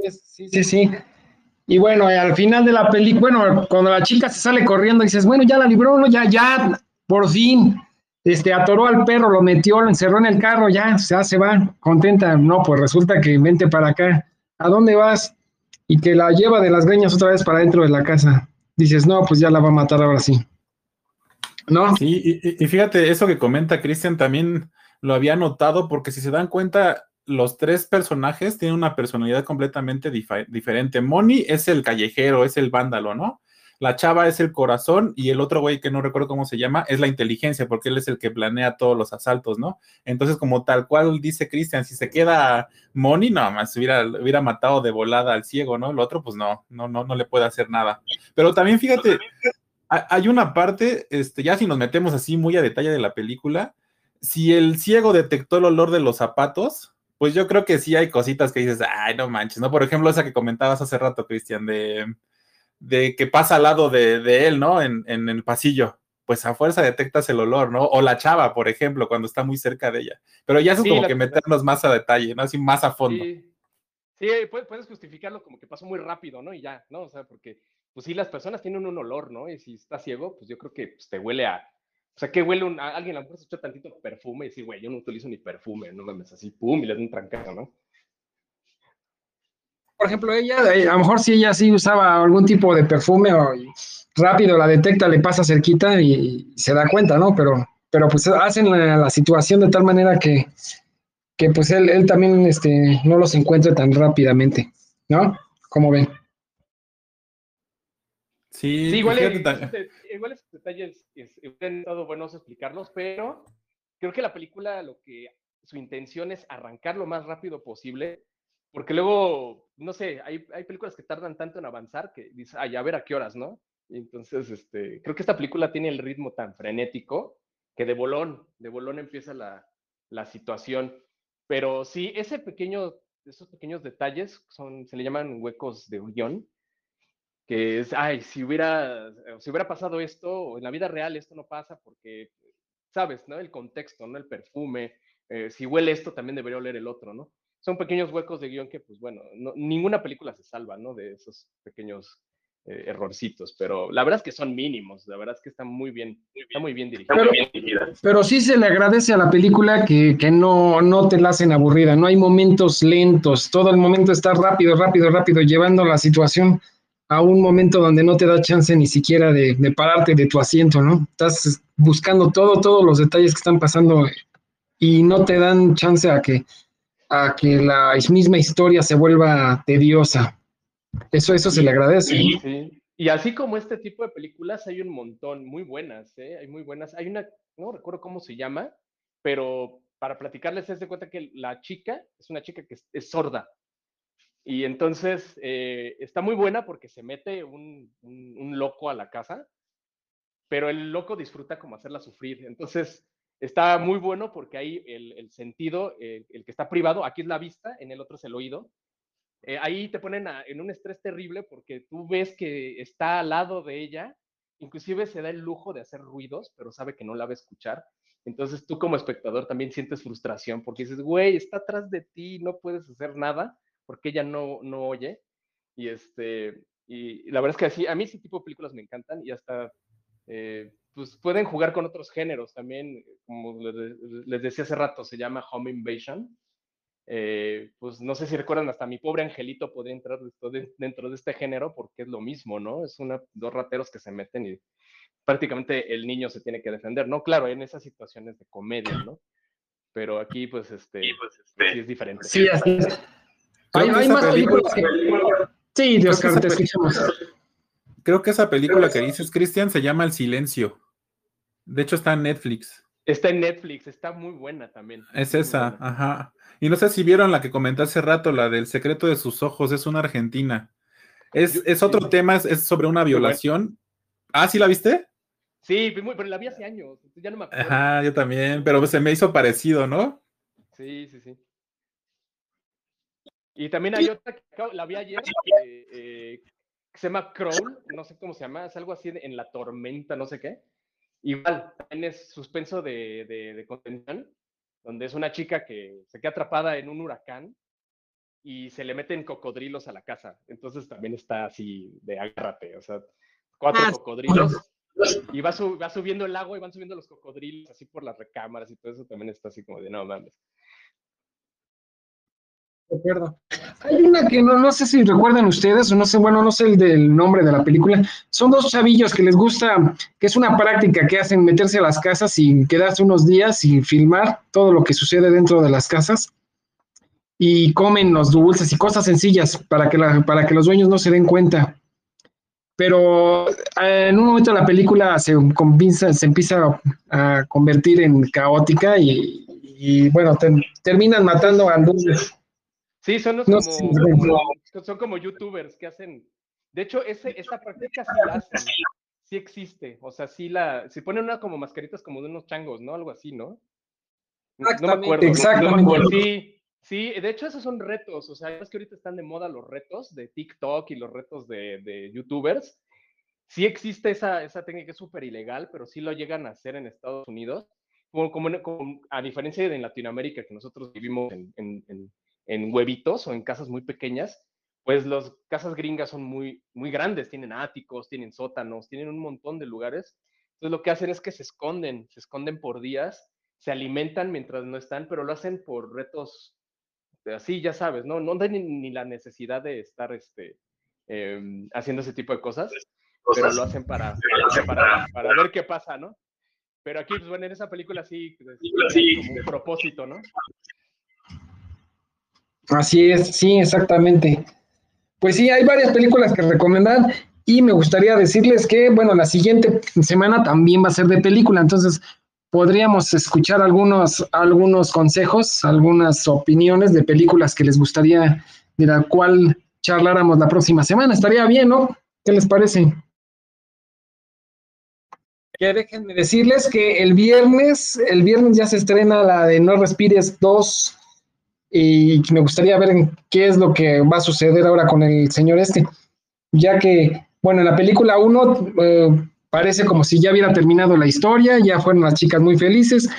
Sí, sí, sí. Y bueno, al final de la película, bueno, cuando la chica se sale corriendo, dices, bueno, ya la libró, ¿no? Ya, ya, por fin, este, atoró al perro, lo metió, lo encerró en el carro, ya, ya se va, contenta. No, pues resulta que vente para acá ¿a dónde vas? Y que la lleva de las greñas otra vez para dentro de la casa. Dices, no, pues ya la va a matar ahora sí. ¿No? Sí, y, fíjate, eso que comenta Cristian también lo había notado porque si se dan cuenta, los tres personajes tienen una personalidad completamente diferente. Moni es el callejero, es el vándalo, ¿no? La chava es el corazón y el otro güey que no recuerdo cómo se llama es la inteligencia, porque él es el que planea todos los asaltos, ¿no? Entonces, como tal cual dice Cristian, si se queda Moni, no, más hubiera, hubiera matado de volada al ciego, ¿no? El otro, pues no, no, no, no le puede hacer nada. Pero también fíjate, hay una parte, este, ya si nos metemos así muy a detalle de la película, si el ciego detectó el olor de los zapatos, pues yo creo que sí hay cositas que dices, ay, no manches, ¿no? Por ejemplo, esa que comentabas hace rato, Cristian, de de que pasa al lado de, él, ¿no? En, el pasillo. Pues a fuerza detectas el olor, ¿no? O la chava, por ejemplo, cuando está muy cerca de ella. Pero ya es como que meternos más a detalle, ¿no? Así más a fondo. Sí. puedes justificarlo como que pasó muy rápido, ¿no? Y ya, ¿no? O sea, porque, pues sí, las personas tienen un olor, ¿no? Y si estás ciego, pues yo creo que pues, te huele a, O sea, que huele un, a alguien a lo mejor se echa tantito perfume y dice, güey, yo no utilizo ni perfume, no mames, así, pum, y le da un trancazo, ¿no? Por ejemplo, ella, eh, a lo mejor si ella sí usaba algún tipo de perfume o rápido la detecta, le pasa cerquita y, se da cuenta, ¿no? Pero, pero pues hacen la, la situación de tal manera que, que pues él, él también este, no los encuentre tan rápidamente, ¿no? Como ven. Sí, sí igual, es, igual esos detalles es, han estado buenos explicarlos, pero creo que la película lo que su intención es arrancar lo más rápido posible, porque luego, no sé, hay, hay películas que tardan tanto en avanzar que dices, ay, a ver a qué horas, ¿no? Entonces, este, creo que esta película tiene el ritmo tan frenético que de bolón, de bolón empieza la, la situación. Pero sí, ese pequeño, esos pequeños detalles son, se le llaman huecos de guion, que es, ay, si hubiera, si hubiera pasado esto, en la vida real esto no pasa porque, sabes, ¿no? El contexto, ¿no? El perfume, eh, si huele esto, también debería oler el otro, ¿no? Son pequeños huecos de guion que, pues bueno, ninguna película se salva, ¿no? De esos pequeños eh, errorcitos, pero la verdad es que son mínimos, la verdad es que está muy bien, está muy bien dirigida. Pero, sí se le agradece a la película que, que, no, no te la hacen aburrida, no hay momentos lentos, todo el momento está rápido, rápido, rápido, llevando la situación a un momento donde no te da chance ni siquiera de, de pararte de tu asiento, ¿no? Estás buscando todo, todos los detalles que están pasando y no te dan chance a que, a que la misma historia se vuelva tediosa. Eso, eso se le agradece. Y así como este tipo de películas, hay un montón muy buenas, ¿eh? Hay muy buenas. Hay una, no recuerdo cómo se llama, pero para platicarles, se de cuenta que la chica es una chica que es, sorda. Y entonces eh, está muy buena porque se mete un, un, loco a la casa, pero el loco disfruta como hacerla sufrir. Entonces está muy bueno porque ahí el, el sentido, eh, el que está privado, aquí es la vista, en el otro es el oído, eh, ahí te ponen en un estrés terrible porque tú ves que está al lado de ella, inclusive se da el lujo de hacer ruidos, pero sabe que no la va a escuchar. Entonces tú como espectador también sientes frustración porque dices, güey, está atrás de ti, no puedes hacer nada porque ella no, no oye. Y, este, y la verdad es que así, a mí ese tipo de películas me encantan y hasta eh, pues pueden jugar con otros géneros también, como les decía hace rato, se llama Home Invasion eh, pues no sé si recuerdan, hasta mi pobre angelito podría entrar dentro de este género porque es lo mismo, ¿no? Es una, dos rateros que se meten y prácticamente el niño se tiene que defender, ¿no? Claro, en esas situaciones de comedia, ¿no? Pero aquí, pues, este, pues, este sí es diferente. Sí, así es. Hay, más películas que... Sí, Dios, que te escuchamos. Creo que esa película que dices, Cristian, se llama El Silencio. De hecho, está en Netflix. Está en Netflix, está muy buena también. Es esa, ajá. Y no sé si vieron la que comenté hace rato, la del secreto de sus ojos, es una argentina. Es, es otro tema, es, sobre una violación. Ah, ¿sí la viste? Sí, pero la vi hace años, ya no me acuerdo. Ajá, yo también, pero se me hizo parecido, ¿no? Sí, sí, sí. Y también hay otra que la vi ayer, eh, que se llama Crawl, no sé cómo se llama, es algo así en la tormenta, no sé qué Igual, también es suspenso de, de, contención, donde es una chica que se queda atrapada en un huracán y se le meten cocodrilos a la casa. Entonces también está así de agárrate, o sea, cuatro ah, cocodrilos. Y va, va, subiendo el agua y van subiendo los cocodrilos así por las recámaras y todo eso también está así como de no mames. Hay una que no, no sé si recuerdan ustedes, o no sé, bueno, no sé el del nombre de la película. Son dos chavillos que les gusta, que es una práctica que hacen meterse a las casas y quedarse unos días y filmar todo lo que sucede dentro de las casas. Y comen los dulces y cosas sencillas para que, la, para que los dueños no se den cuenta. Pero eh, en un momento la película se, se empieza a convertir en caótica y, bueno, terminan matando a dulces Sí, son, como, son como youtubers que hacen. De hecho, ese, esa práctica sí la hacen. Sí existe. O sea, sí la. Si ponen una como mascaritas como de unos changos, ¿no? Algo así, ¿no? No, me acuerdo. Exactamente. Sí, sí, de hecho, esos son retos. O sea, es que ahorita están de moda los retos de TikTok y los retos de, de youtubers. Sí existe esa, esa técnica, es súper ilegal, pero sí lo llegan a hacer en Estados Unidos. Como, como, a diferencia de en Latinoamérica, que nosotros vivimos en, en en huevitos o en casas muy pequeñas, pues las casas gringas son muy, muy grandes, tienen áticos, tienen sótanos, tienen un montón de lugares. Entonces lo que hacen es que se esconden, se esconden por días, se alimentan mientras no están, pero lo hacen por retos así, ya sabes, ¿no? No tienen ni la necesidad de estar este, em, haciendo ese tipo de cosas, pero lo hacen para, para, para, ver qué pasa, ¿no? Pero aquí, pues bueno, en esa película sí, pues, como un propósito, ¿no? Así es, sí, exactamente. Pues sí, hay varias películas que recomendar y me gustaría decirles que, bueno, la siguiente semana también va a ser de película, entonces podríamos escuchar algunos, algunos consejos, algunas opiniones de películas que les gustaría, de la cual charláramos la próxima semana. Estaría bien, ¿no? ¿Qué les parece? Que déjenme decirles que el viernes, el viernes ya se estrena la de No Respires 2 y me gustaría ver qué es lo que va a suceder ahora con el señor este, ya que, bueno, en la película 1 eh, parece como si ya hubiera terminado la historia, ya fueron las chicas muy felices,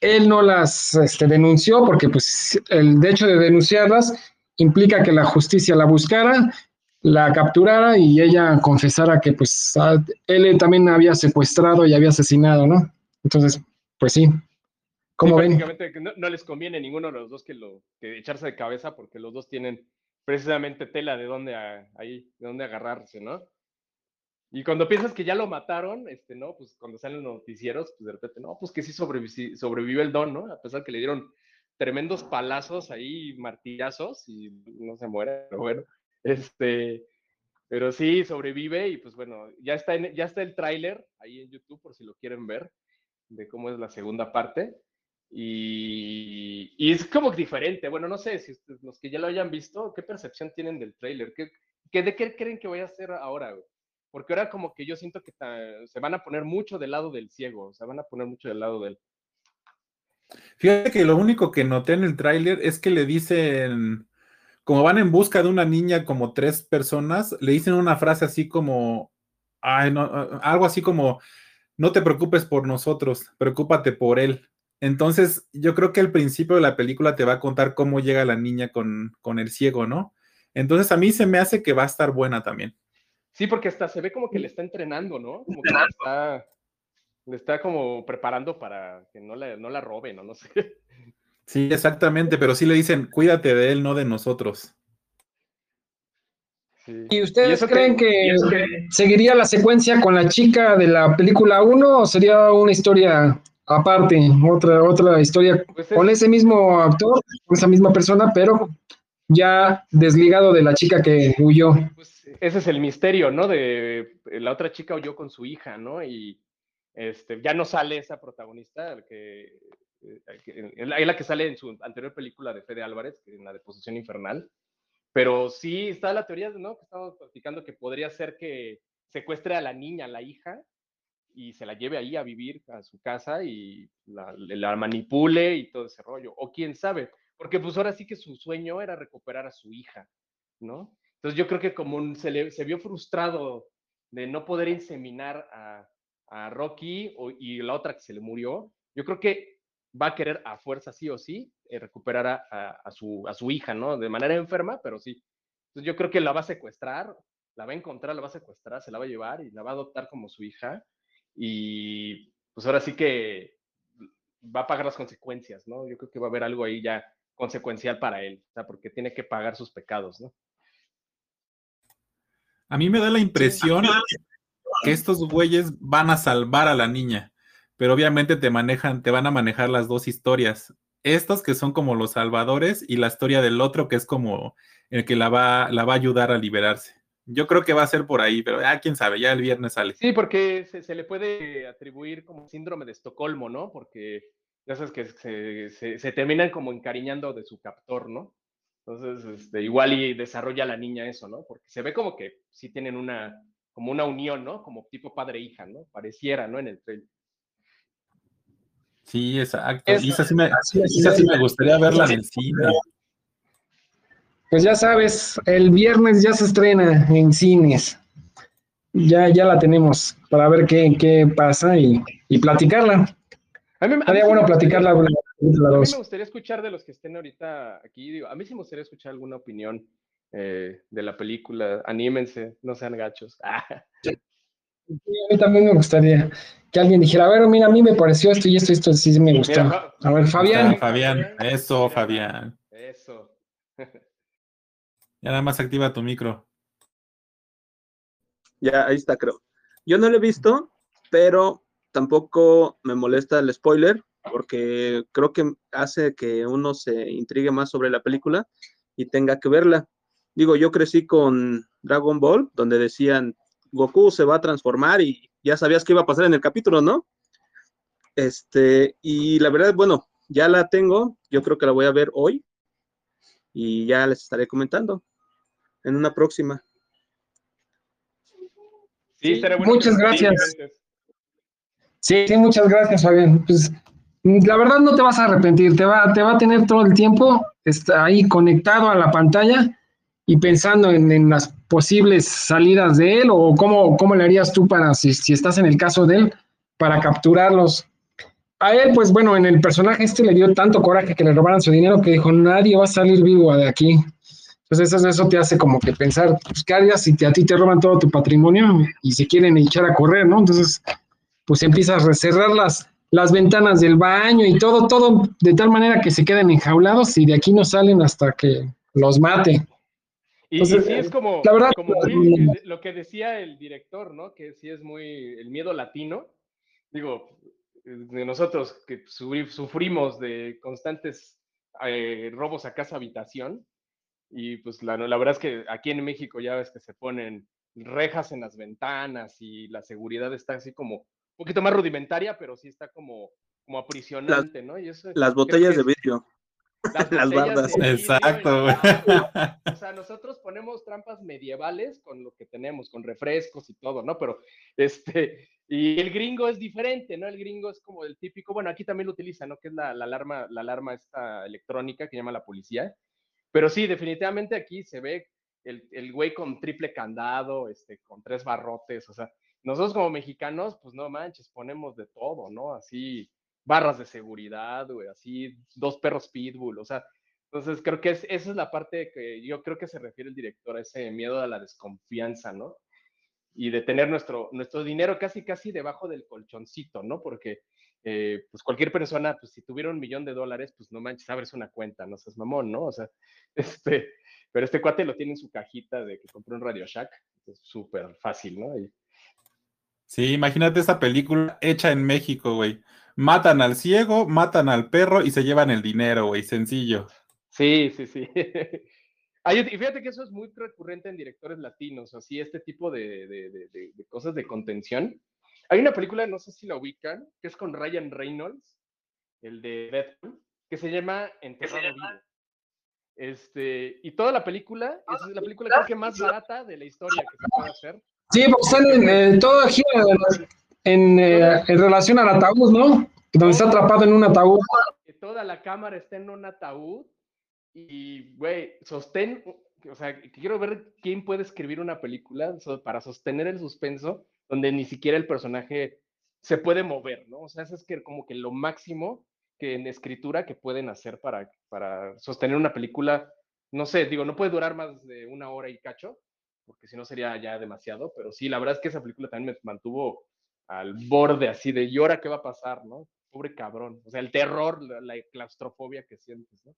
él no las este, denunció porque pues el hecho de denunciarlas implica que la justicia la buscara, la capturara y ella confesara que pues él también había secuestrado y había asesinado, ¿no? Entonces, pues sí, ¿Cómo ven? No, les conviene ninguno de los dos que, lo, que echarse de cabeza porque los dos tienen precisamente tela de dónde, ahí, de dónde agarrarse, ¿no? Y cuando piensas que ya lo mataron, este, ¿no? Pues cuando salen los noticieros, pues de repente, no, pues que sí sobrevive, sobrevive el don, ¿no? A pesar que le dieron tremendos palazos ahí, martillazos, y no se muere, pero bueno, este, pero sí sobrevive y pues bueno, ya está, ya está el tráiler ahí en YouTube por si lo quieren ver, de cómo es la segunda parte. Y, es como diferente. Bueno, no sé si los que ya lo hayan visto, ¿qué percepción tienen del trailer? ¿Qué, de qué creen que voy a hacer ahora? Porque ahora como que yo siento que se van a poner mucho del lado del ciego, se van a poner mucho del lado del... Fíjate que lo único que noté en el tráiler es que le dicen, como van en busca de una niña como tres personas, le dicen una frase así como, ay, no, algo así como, no te preocupes por nosotros, preocúpate por él. Entonces, yo creo que al principio de la película te va a contar cómo llega la niña con, el ciego, ¿no? Entonces, a mí se me hace que va a estar buena también. Sí, porque hasta se ve como que le está entrenando, ¿no? Como que le está, le está como preparando para que no la, no la roben, ¿no? No sé. Sí, exactamente, pero sí le dicen, cuídate de él, no de nosotros. ¿Y ustedes creen que, seguiría la secuencia con la chica de la película 1 o sería una historia aparte, otra, otra historia pues con ese mismo actor, con esa misma persona, pero ya desligado de la chica que huyó. Pues ese es el misterio, ¿no? De la otra chica huyó con su hija, ¿no? Y este, ya no sale esa protagonista, que, es la que sale en su anterior película de Fede Álvarez, en la de Posesión Infernal. Pero sí está la teoría, ¿no? Que estamos platicando que podría ser que secuestre a la niña, a la hija, y se la lleve ahí a vivir a su casa y la, manipule y todo ese rollo. O quién sabe, porque pues ahora sí que su sueño era recuperar a su hija, ¿no? Entonces yo creo que como se, le, se vio frustrado de no poder inseminar a, a Rocky y la otra que se le murió, yo creo que va a querer a fuerza sí o sí eh, recuperar a, a, su, a su hija, ¿no? De manera enferma, pero sí. Entonces yo creo que la va a secuestrar, la va a encontrar, la va a secuestrar, se la va a llevar y la va a adoptar como su hija y pues ahora sí que va a pagar las consecuencias, ¿no? Yo creo que va a haber algo ahí ya consecuencial para él, o sea, porque tiene que pagar sus pecados, ¿no? A mí me da la impresión que estos güeyes van a salvar a la niña, pero obviamente te manejan, te van a manejar las dos historias. Estos que son como los salvadores y la historia del otro que es como el que la va, la va a ayudar a liberarse. Yo creo que va a ser por ahí, pero ya quién sabe, ya el viernes sale. Sí, porque se, le puede atribuir como síndrome de Estocolmo, ¿no? Porque ya sabes que se, se, terminan como encariñando de su captor, ¿no? Entonces, este, igual y desarrolla la niña eso, ¿no? Porque se ve como que sí tienen una, como una unión, ¿no? Como tipo padre-hija, ¿no? Pareciera, ¿no? En el trailer. Sí, exacto. y esa sí me, sí me gustaría verla en el cine. Pues ya sabes, el viernes ya se estrena en cines. Ya, ya la tenemos para ver qué, qué pasa y, y platicarla. A mí, bueno platicarla. A mí me gustaría escuchar de los que estén ahorita aquí. Digo, a mí sí me gustaría escuchar alguna opinión eh, de la película. Anímense, no sean gachos. a mí también me gustaría que alguien dijera, a ver, mira, a mí me pareció esto y esto y esto sí me gustó. a ver, Fabián. Fabián, eso, Fabián. Eso. Ya nada más activa tu micro. Ya, ahí está, creo. Yo no lo he visto, pero tampoco me molesta el spoiler, porque creo que hace que uno se intrigue más sobre la película y tenga que verla. Digo, yo crecí con Dragon Ball, donde decían Goku se va a transformar y ya sabías qué iba a pasar en el capítulo, ¿no? Este, y la verdad, bueno, ya la tengo, yo creo que la voy a ver hoy y ya les estaré comentando en una próxima. Sí, muchas gracias. Sí, sí, muchas gracias, Fabián. Pues la verdad no te vas a arrepentir, te va, te va a tener todo el tiempo está ahí conectado a la pantalla y pensando en, las posibles salidas de él o cómo, cómo le harías tú para, si, si, estás en el caso de él, para capturarlos. A él, pues bueno, en el personaje este le dio tanto coraje que le robaran su dinero que dijo, nadie va a salir vivo de aquí. Entonces eso, eso te hace como que pensar, pues, ¿qué harías si te, a ti te roban todo tu patrimonio y se quieren echar a correr, ¿no? Entonces, pues empiezas a cerrar las, las ventanas del baño y todo, todo de tal manera que se queden enjaulados y de aquí no salen hasta que los mate. Y, sí es como, lo que decía el director, ¿no? Que sí es muy el miedo latino. Digo, de nosotros que sufrimos de constantes eh, robos a casa habitación. Y pues la, la verdad es que aquí en México ya ves que se ponen rejas en las ventanas y la seguridad está así como un poquito más rudimentaria, pero sí está como, como aprisionante, ¿no? Y eso, las botellas de vidrio. Las, bardas. Exacto. o sea, nosotros ponemos trampas medievales con lo que tenemos, con refrescos y todo, ¿no? Pero este, y el gringo es diferente, ¿no? El gringo es como el típico, bueno, aquí también lo utiliza, ¿no? Que es la, alarma, la alarma esta electrónica que llama la policía. Pero sí, definitivamente aquí se ve el, el güey con triple candado, este, con tres barrotes, o sea, nosotros como mexicanos, pues no manches, ponemos de todo, ¿no? Así, barras de seguridad, güey, así, dos perros pitbull, o sea, entonces creo que es, esa es la parte que yo creo que se refiere el director a ese miedo a la desconfianza, ¿no? Y de tener nuestro, nuestro dinero casi, casi debajo del colchoncito, ¿no? Porque, eh, pues cualquier persona, pues si tuviera un millón de dólares, pues no manches, abres una cuenta, no seas mamón, ¿no? O sea, este, pero este cuate lo tiene en su cajita de que compró un Radio Shack, es súper fácil, ¿no? Y, Sí, imagínate esa película hecha en México, güey. Matan al ciego, matan al perro y se llevan el dinero, güey, sencillo. Sí, sí, sí. y fíjate que eso es muy recurrente en directores latinos, así este tipo de, cosas de contención. Hay una película, no sé si la ubican, que es con Ryan Reynolds, el de Deadpool, que se llama Enterrado Vivo. Este, y toda la película, es la película creo que más barata de la historia que se puede hacer. Sí, porque están en, eh, todo gira en, eh, en, relación al ataúd, ¿no? Donde está atrapado en un ataúd. Toda la cámara está en un ataúd y, güey, sostén, o sea, quiero ver quién puede escribir una película para sostener el suspenso donde ni siquiera el personaje se puede mover, ¿no? O sea, eso es que como que lo máximo que en escritura que pueden hacer para, para sostener una película, no sé, digo, no puede durar más de una hora y cacho, porque si no sería ya demasiado, pero sí, la verdad es que esa película también me mantuvo al borde así de, ¿y ahora qué va a pasar, no? Pobre cabrón, o sea, el terror, la, claustrofobia que sientes, ¿no?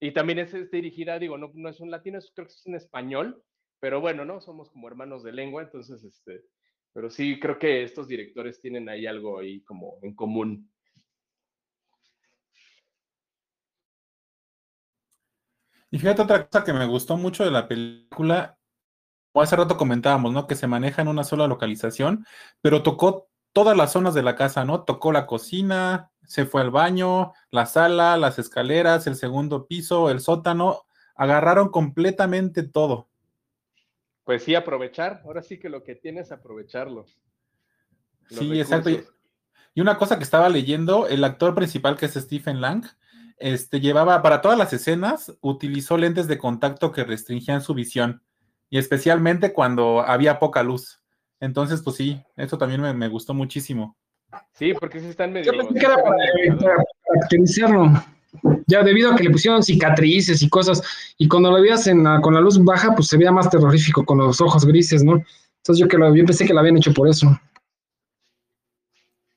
Y también es, dirigida, digo, no, no es un latino, creo que es un español, pero bueno, ¿no? Somos como hermanos de lengua, entonces, este, pero sí creo que estos directores tienen ahí algo ahí como en común. Y fíjate otra cosa que me gustó mucho de la película como hace rato comentábamos, ¿no? Que se maneja en una sola localización, pero tocó todas las zonas de la casa, ¿no? Tocó la cocina, se fue al baño, la sala, las escaleras, el segundo piso, el sótano, agarraron completamente todo. Pues sí, aprovechar, ahora sí que lo que tienes es aprovecharlo. Sí, exacto. Y una cosa que estaba leyendo, el actor principal que es Stephen Lang, este llevaba para todas las escenas, utilizó lentes de contacto que restringían su visión y especialmente cuando había poca luz. Entonces, pues sí, eso también me, gustó muchísimo. Sí, porque sí están medio... Yo que era para, caracterizarlo. Ya debido a que le pusieron cicatrices y cosas, y cuando lo veías en con la luz baja, pues se veía más terrorífico con los ojos grises, ¿no? Entonces yo que lo, yo pensé que lo habían hecho por eso.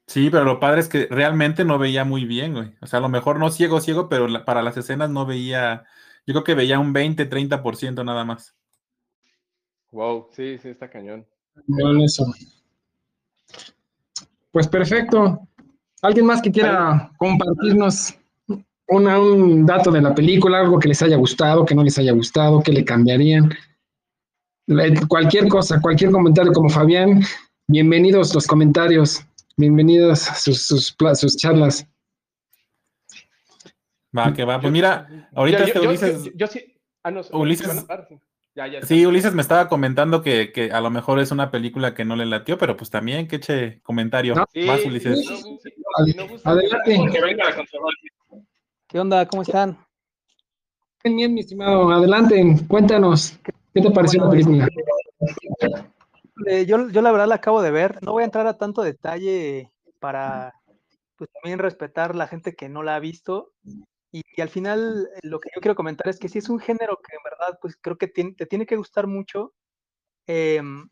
Sí, pero lo padre es que realmente no veía muy bien, güey. O sea, a lo mejor no ciego, ciego, pero la- para las escenas no veía, yo creo que veía un 20, 30% nada más. Wow, sí, sí, está cañón. Bueno, eso. Pues perfecto. ¿Alguien más que quiera compartirnos una- un dato de la película, algo que les haya gustado, que no les haya gustado, que le cambiarían? Le- Cualquier cosa, cualquier comentario como Fabián, bienvenidos los comentarios, bienvenidos sus, sus, charlas. Va, que va. Pues mira, ahorita Yo- este yo- yo- Ulises, yo- yo sí. Ah, no, Ulises- bueno, ah, sí. Ya, ya, sí, ya. Ulises me estaba comentando que, que a lo mejor es una película que no le latió, pero pues también que eche comentario. No. Sí, Más sí, Ulises. sí, no, sí, si no gusta, Adelante. que venga la controversia. ¿Qué onda? ¿Cómo están? Bien, bien, mi estimado, adelante, cuéntanos, ¿qué te pareció la Bueno, película? Eh, yo, yo la verdad la acabo de ver. No voy a entrar a tanto detalle para pues, también respetar la gente que no la ha visto. Y, y al final eh, lo que yo quiero comentar es que sí es un género que en verdad pues creo que tiene- te tiene que gustar mucho. Em,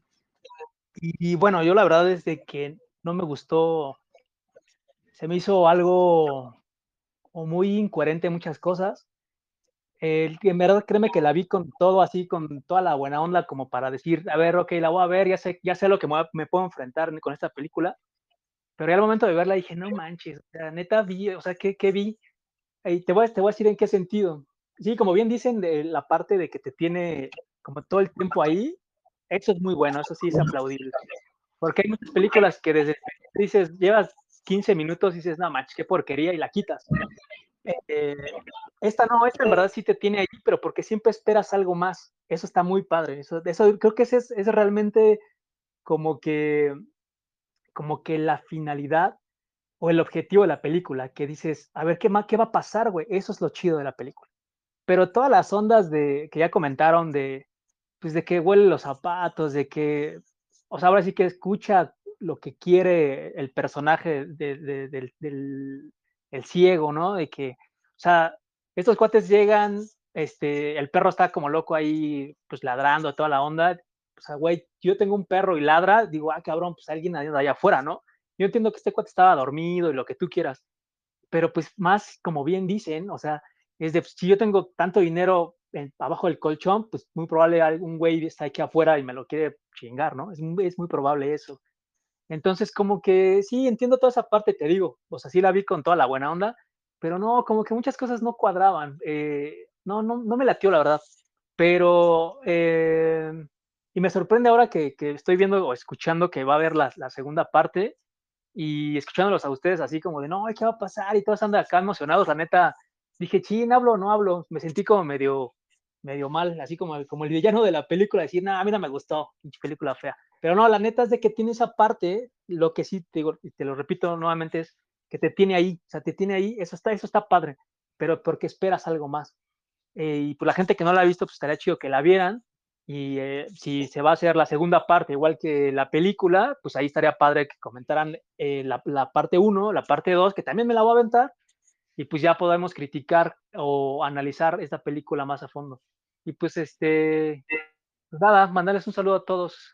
y, y bueno, yo la verdad es de que no me gustó, se me hizo algo o muy incoherente en muchas cosas. El- en verdad, créeme que la vi con todo así, con toda la buena onda, como para decir, a ver, ok, la voy a ver, ya sé, ya sé lo que me, me puedo enfrentar con esta película. Pero ya al momento de verla dije, no manches, sea, neta vi, o sea, ¿qué, qué vi? Y te voy, a, te voy a decir en qué sentido. Sí, como bien dicen, de la parte de que te tiene como todo el tiempo ahí, eso es muy bueno, eso sí es aplaudible. Porque hay muchas películas que desde dices, llevas 15 minutos y dices, no manches, qué porquería, y la quitas. Eh, esta no, esta en verdad sí te tiene ahí, pero porque siempre esperas algo más. Eso está muy padre. Eso, eso creo que ese es, es realmente como que, como que la finalidad o el objetivo de la película, que dices, a ver, ¿qué, más, qué va a pasar, güey? Eso es lo chido de la película. Pero todas las ondas de, que ya comentaron de, pues de que huelen los zapatos, de que, o sea, ahora sí que escucha lo que quiere el personaje de- de- del, el ciego, ¿no? De que, o sea, estos cuates llegan, este, el perro está como loco ahí, pues ladrando, toda la onda. O sea, güey, yo tengo un perro y ladra, digo, ah, cabrón, pues alguien allá afuera, ¿no? Yo entiendo que este cuate estaba dormido y lo que tú quieras, pero pues más, como bien dicen, o sea, es de, pues, si yo tengo tanto dinero en- abajo del colchón, pues muy probable algún güey está aquí afuera y me lo quiere chingar, ¿no? Es, es muy probable eso. Entonces, como que sí, entiendo toda esa parte, te digo, o sea, sí la vi con toda la buena onda, pero no, como que muchas cosas no cuadraban. eh, no, no, no me latió, la verdad. Pero, eh, y me sorprende ahora que, que estoy viendo o escuchando que va a haber la, segunda parte y escuchándolos a ustedes así como de, no, ¿qué va a pasar? Y todos andan acá emocionados, la neta. Dije, chin, hablo no hablo. Me sentí como medio, medio mal, así como, como el villano de la película, decir, no, a mí no me gustó, película fea. Pero no, la neta es de que tiene esa parte, lo que sí te, digo, y te lo repito nuevamente, es que te tiene ahí, o sea, te tiene ahí, eso está, eso está padre, pero porque esperas algo más. Eh, y por la gente que no la ha visto, pues estaría chido que la vieran. Y eh, si se va a hacer la segunda parte, igual que la película, pues ahí estaría padre que comentaran eh, la, la parte 1, la parte 2, que también me la voy a aventar, y pues ya podemos criticar o analizar esta película más a fondo. Y pues este, pues nada, mandarles un saludo a todos.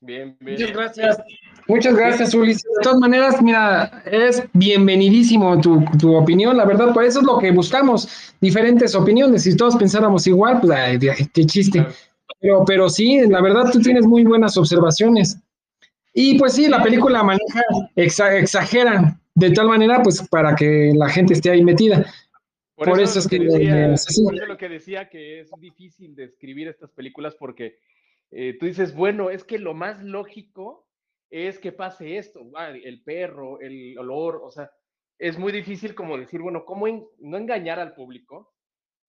Bien, bien. Muchas gracias. Muchas gracias, Ulises. De todas maneras, mira, es bienvenidísimo tu, tu opinión. La verdad, pues eso es lo que buscamos, diferentes opiniones. Si todos pensáramos igual, pues ay, ay, qué chiste. Pero, pero sí, la verdad, tú tienes muy buenas observaciones. Y pues sí, la película maneja, exa- exagera de tal manera, pues para que la gente esté ahí metida. Por eso es que, decía, eh, por eso lo que decía que es difícil describir estas películas porque eh, tú dices, bueno, es que lo más lógico es que pase esto, el perro, el olor, o sea, es muy difícil como decir, bueno, cómo no engañar al público,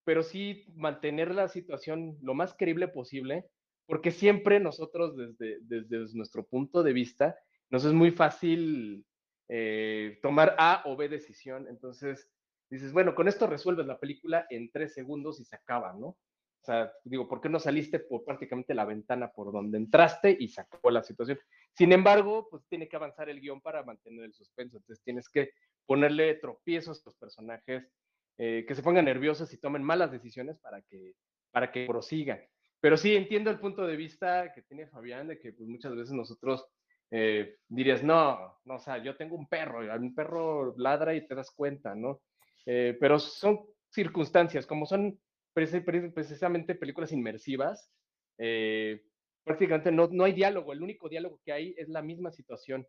pero sí mantener la situación lo más creíble posible, porque siempre nosotros desde, desde nuestro punto de vista, nos es muy fácil eh, tomar A o B decisión, entonces dices, bueno, con esto resuelves la película en tres segundos y se acaba, ¿no? O sea, digo, ¿por qué no saliste por prácticamente la ventana por donde entraste y se acabó la situación? Sin embargo, pues tiene que avanzar el guion para mantener el suspenso, entonces tienes que ponerle tropiezos a los personajes, eh, que se pongan nerviosos y tomen malas decisiones para que, para que prosigan. pero sí entiendo el punto de vista que tiene Fabián de que pues, muchas veces nosotros eh, dirías, no, no, o sea, yo tengo un perro, un perro ladra y te das cuenta, ¿no? Eh, pero son circunstancias, como son precisamente películas inmersivas, eh, prácticamente no, no hay diálogo, el único diálogo que hay es la misma situación.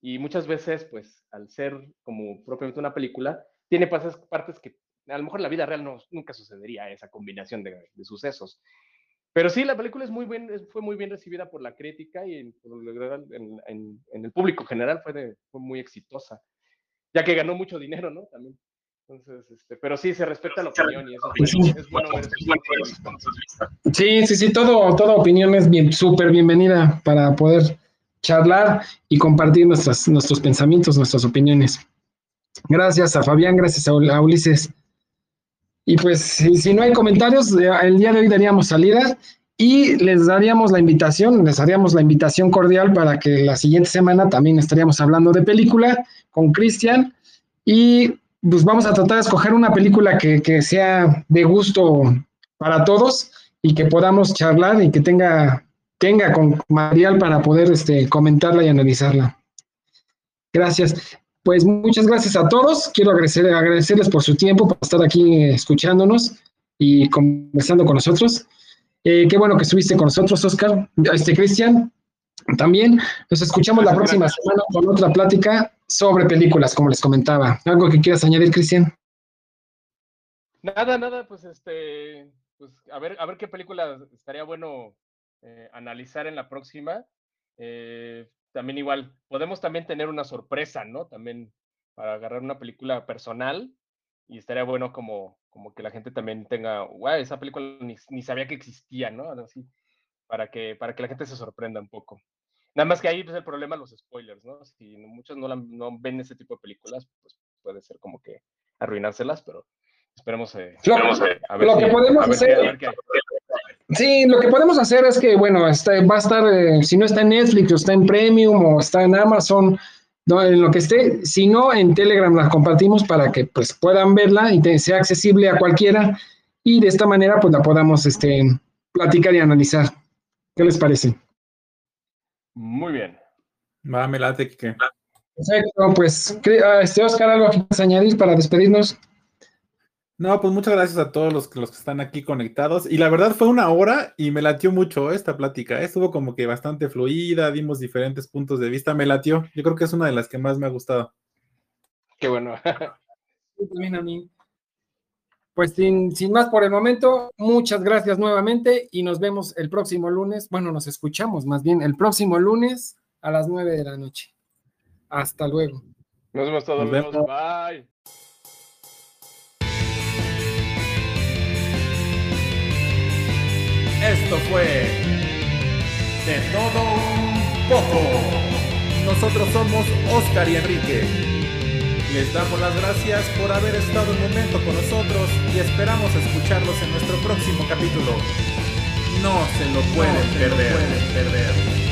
Y muchas veces, pues, al ser como propiamente una película, tiene partes, que a lo mejor en la vida real no, nunca sucedería esa combinación de, de sucesos. Pero sí, la película es muy bien, fue muy bien recibida por la crítica y en, en, en el público general fue, fue, muy exitosa, ya que ganó mucho dinero, ¿no? También. Entonces, este, pero sí, se respeta la opinión y eso es, bueno ver Sí, sí, sí, todo, toda opinión es bien, súper bienvenida para poder charlar y compartir nuestras, nuestros pensamientos, nuestras opiniones. Gracias a Fabián, gracias a, Ulises. Y pues, si, no hay comentarios, el día de hoy daríamos salida y les daríamos la invitación, les haríamos la invitación cordial para que la siguiente semana también estaríamos hablando de película con Cristian y pues vamos a tratar de escoger una película que, sea de gusto para todos y que podamos charlar y que tenga, tenga con material para poder este, comentarla y analizarla. Gracias. Pues muchas gracias a todos. Quiero agradecer, agradecerles por su tiempo, por estar aquí escuchándonos y conversando con nosotros. Eh, qué bueno que estuviste con nosotros, Oscar. Este, Cristian, también. Nos escuchamos la próxima semana con otra plática sobre películas, como les comentaba. ¿Algo que quieras añadir, Cristian? Nada, nada, pues este, pues a ver, a ver qué película estaría bueno eh, analizar en la próxima. Eh, también igual, podemos también tener una sorpresa, ¿no? También para agarrar una película personal y estaría bueno como, como que la gente también tenga, guau, esa película ni, ni sabía que existía, ¿no? Así, para que, para que la gente se sorprenda un poco. Nada más que ahí pues, el problema los spoilers, ¿no? Si muchos no, no, ven ese tipo de películas, pues puede ser como que arruinárselas, pero esperemos, eh, a ver lo que podemos hacer. Sí, lo que podemos hacer es que, bueno, este, va a estar, eh, si no está en Netflix, o está en Premium, o está en Amazon, no, en lo que esté, si no, en Telegram la compartimos para que pues puedan verla y sea accesible a cualquiera y de esta manera pues la podamos este, platicar y analizar. ¿Qué les parece? Muy bien. Va, me late que. Perfecto, pues, ah, este Oscar, ¿algo que quieras añadir para despedirnos? No, pues muchas gracias a todos los, los que están aquí conectados. Y la verdad fue una hora y me latió mucho esta plática. ¿eh? Estuvo como que bastante fluida, dimos diferentes puntos de vista. Me latió. Yo creo que es una de las que más me ha gustado. Qué bueno. también a mí. Pues sin, más por el momento, muchas gracias nuevamente y nos vemos el próximo lunes. Bueno, nos escuchamos más bien el próximo lunes a las nueve de la noche. Hasta luego. Nos vemos todos. Bye. Esto fue de todo un poco. Nosotros somos Oscar y Enrique. Les damos las gracias por haber estado un momento con nosotros y esperamos escucharlos en nuestro próximo capítulo. No se lo pueden, perder.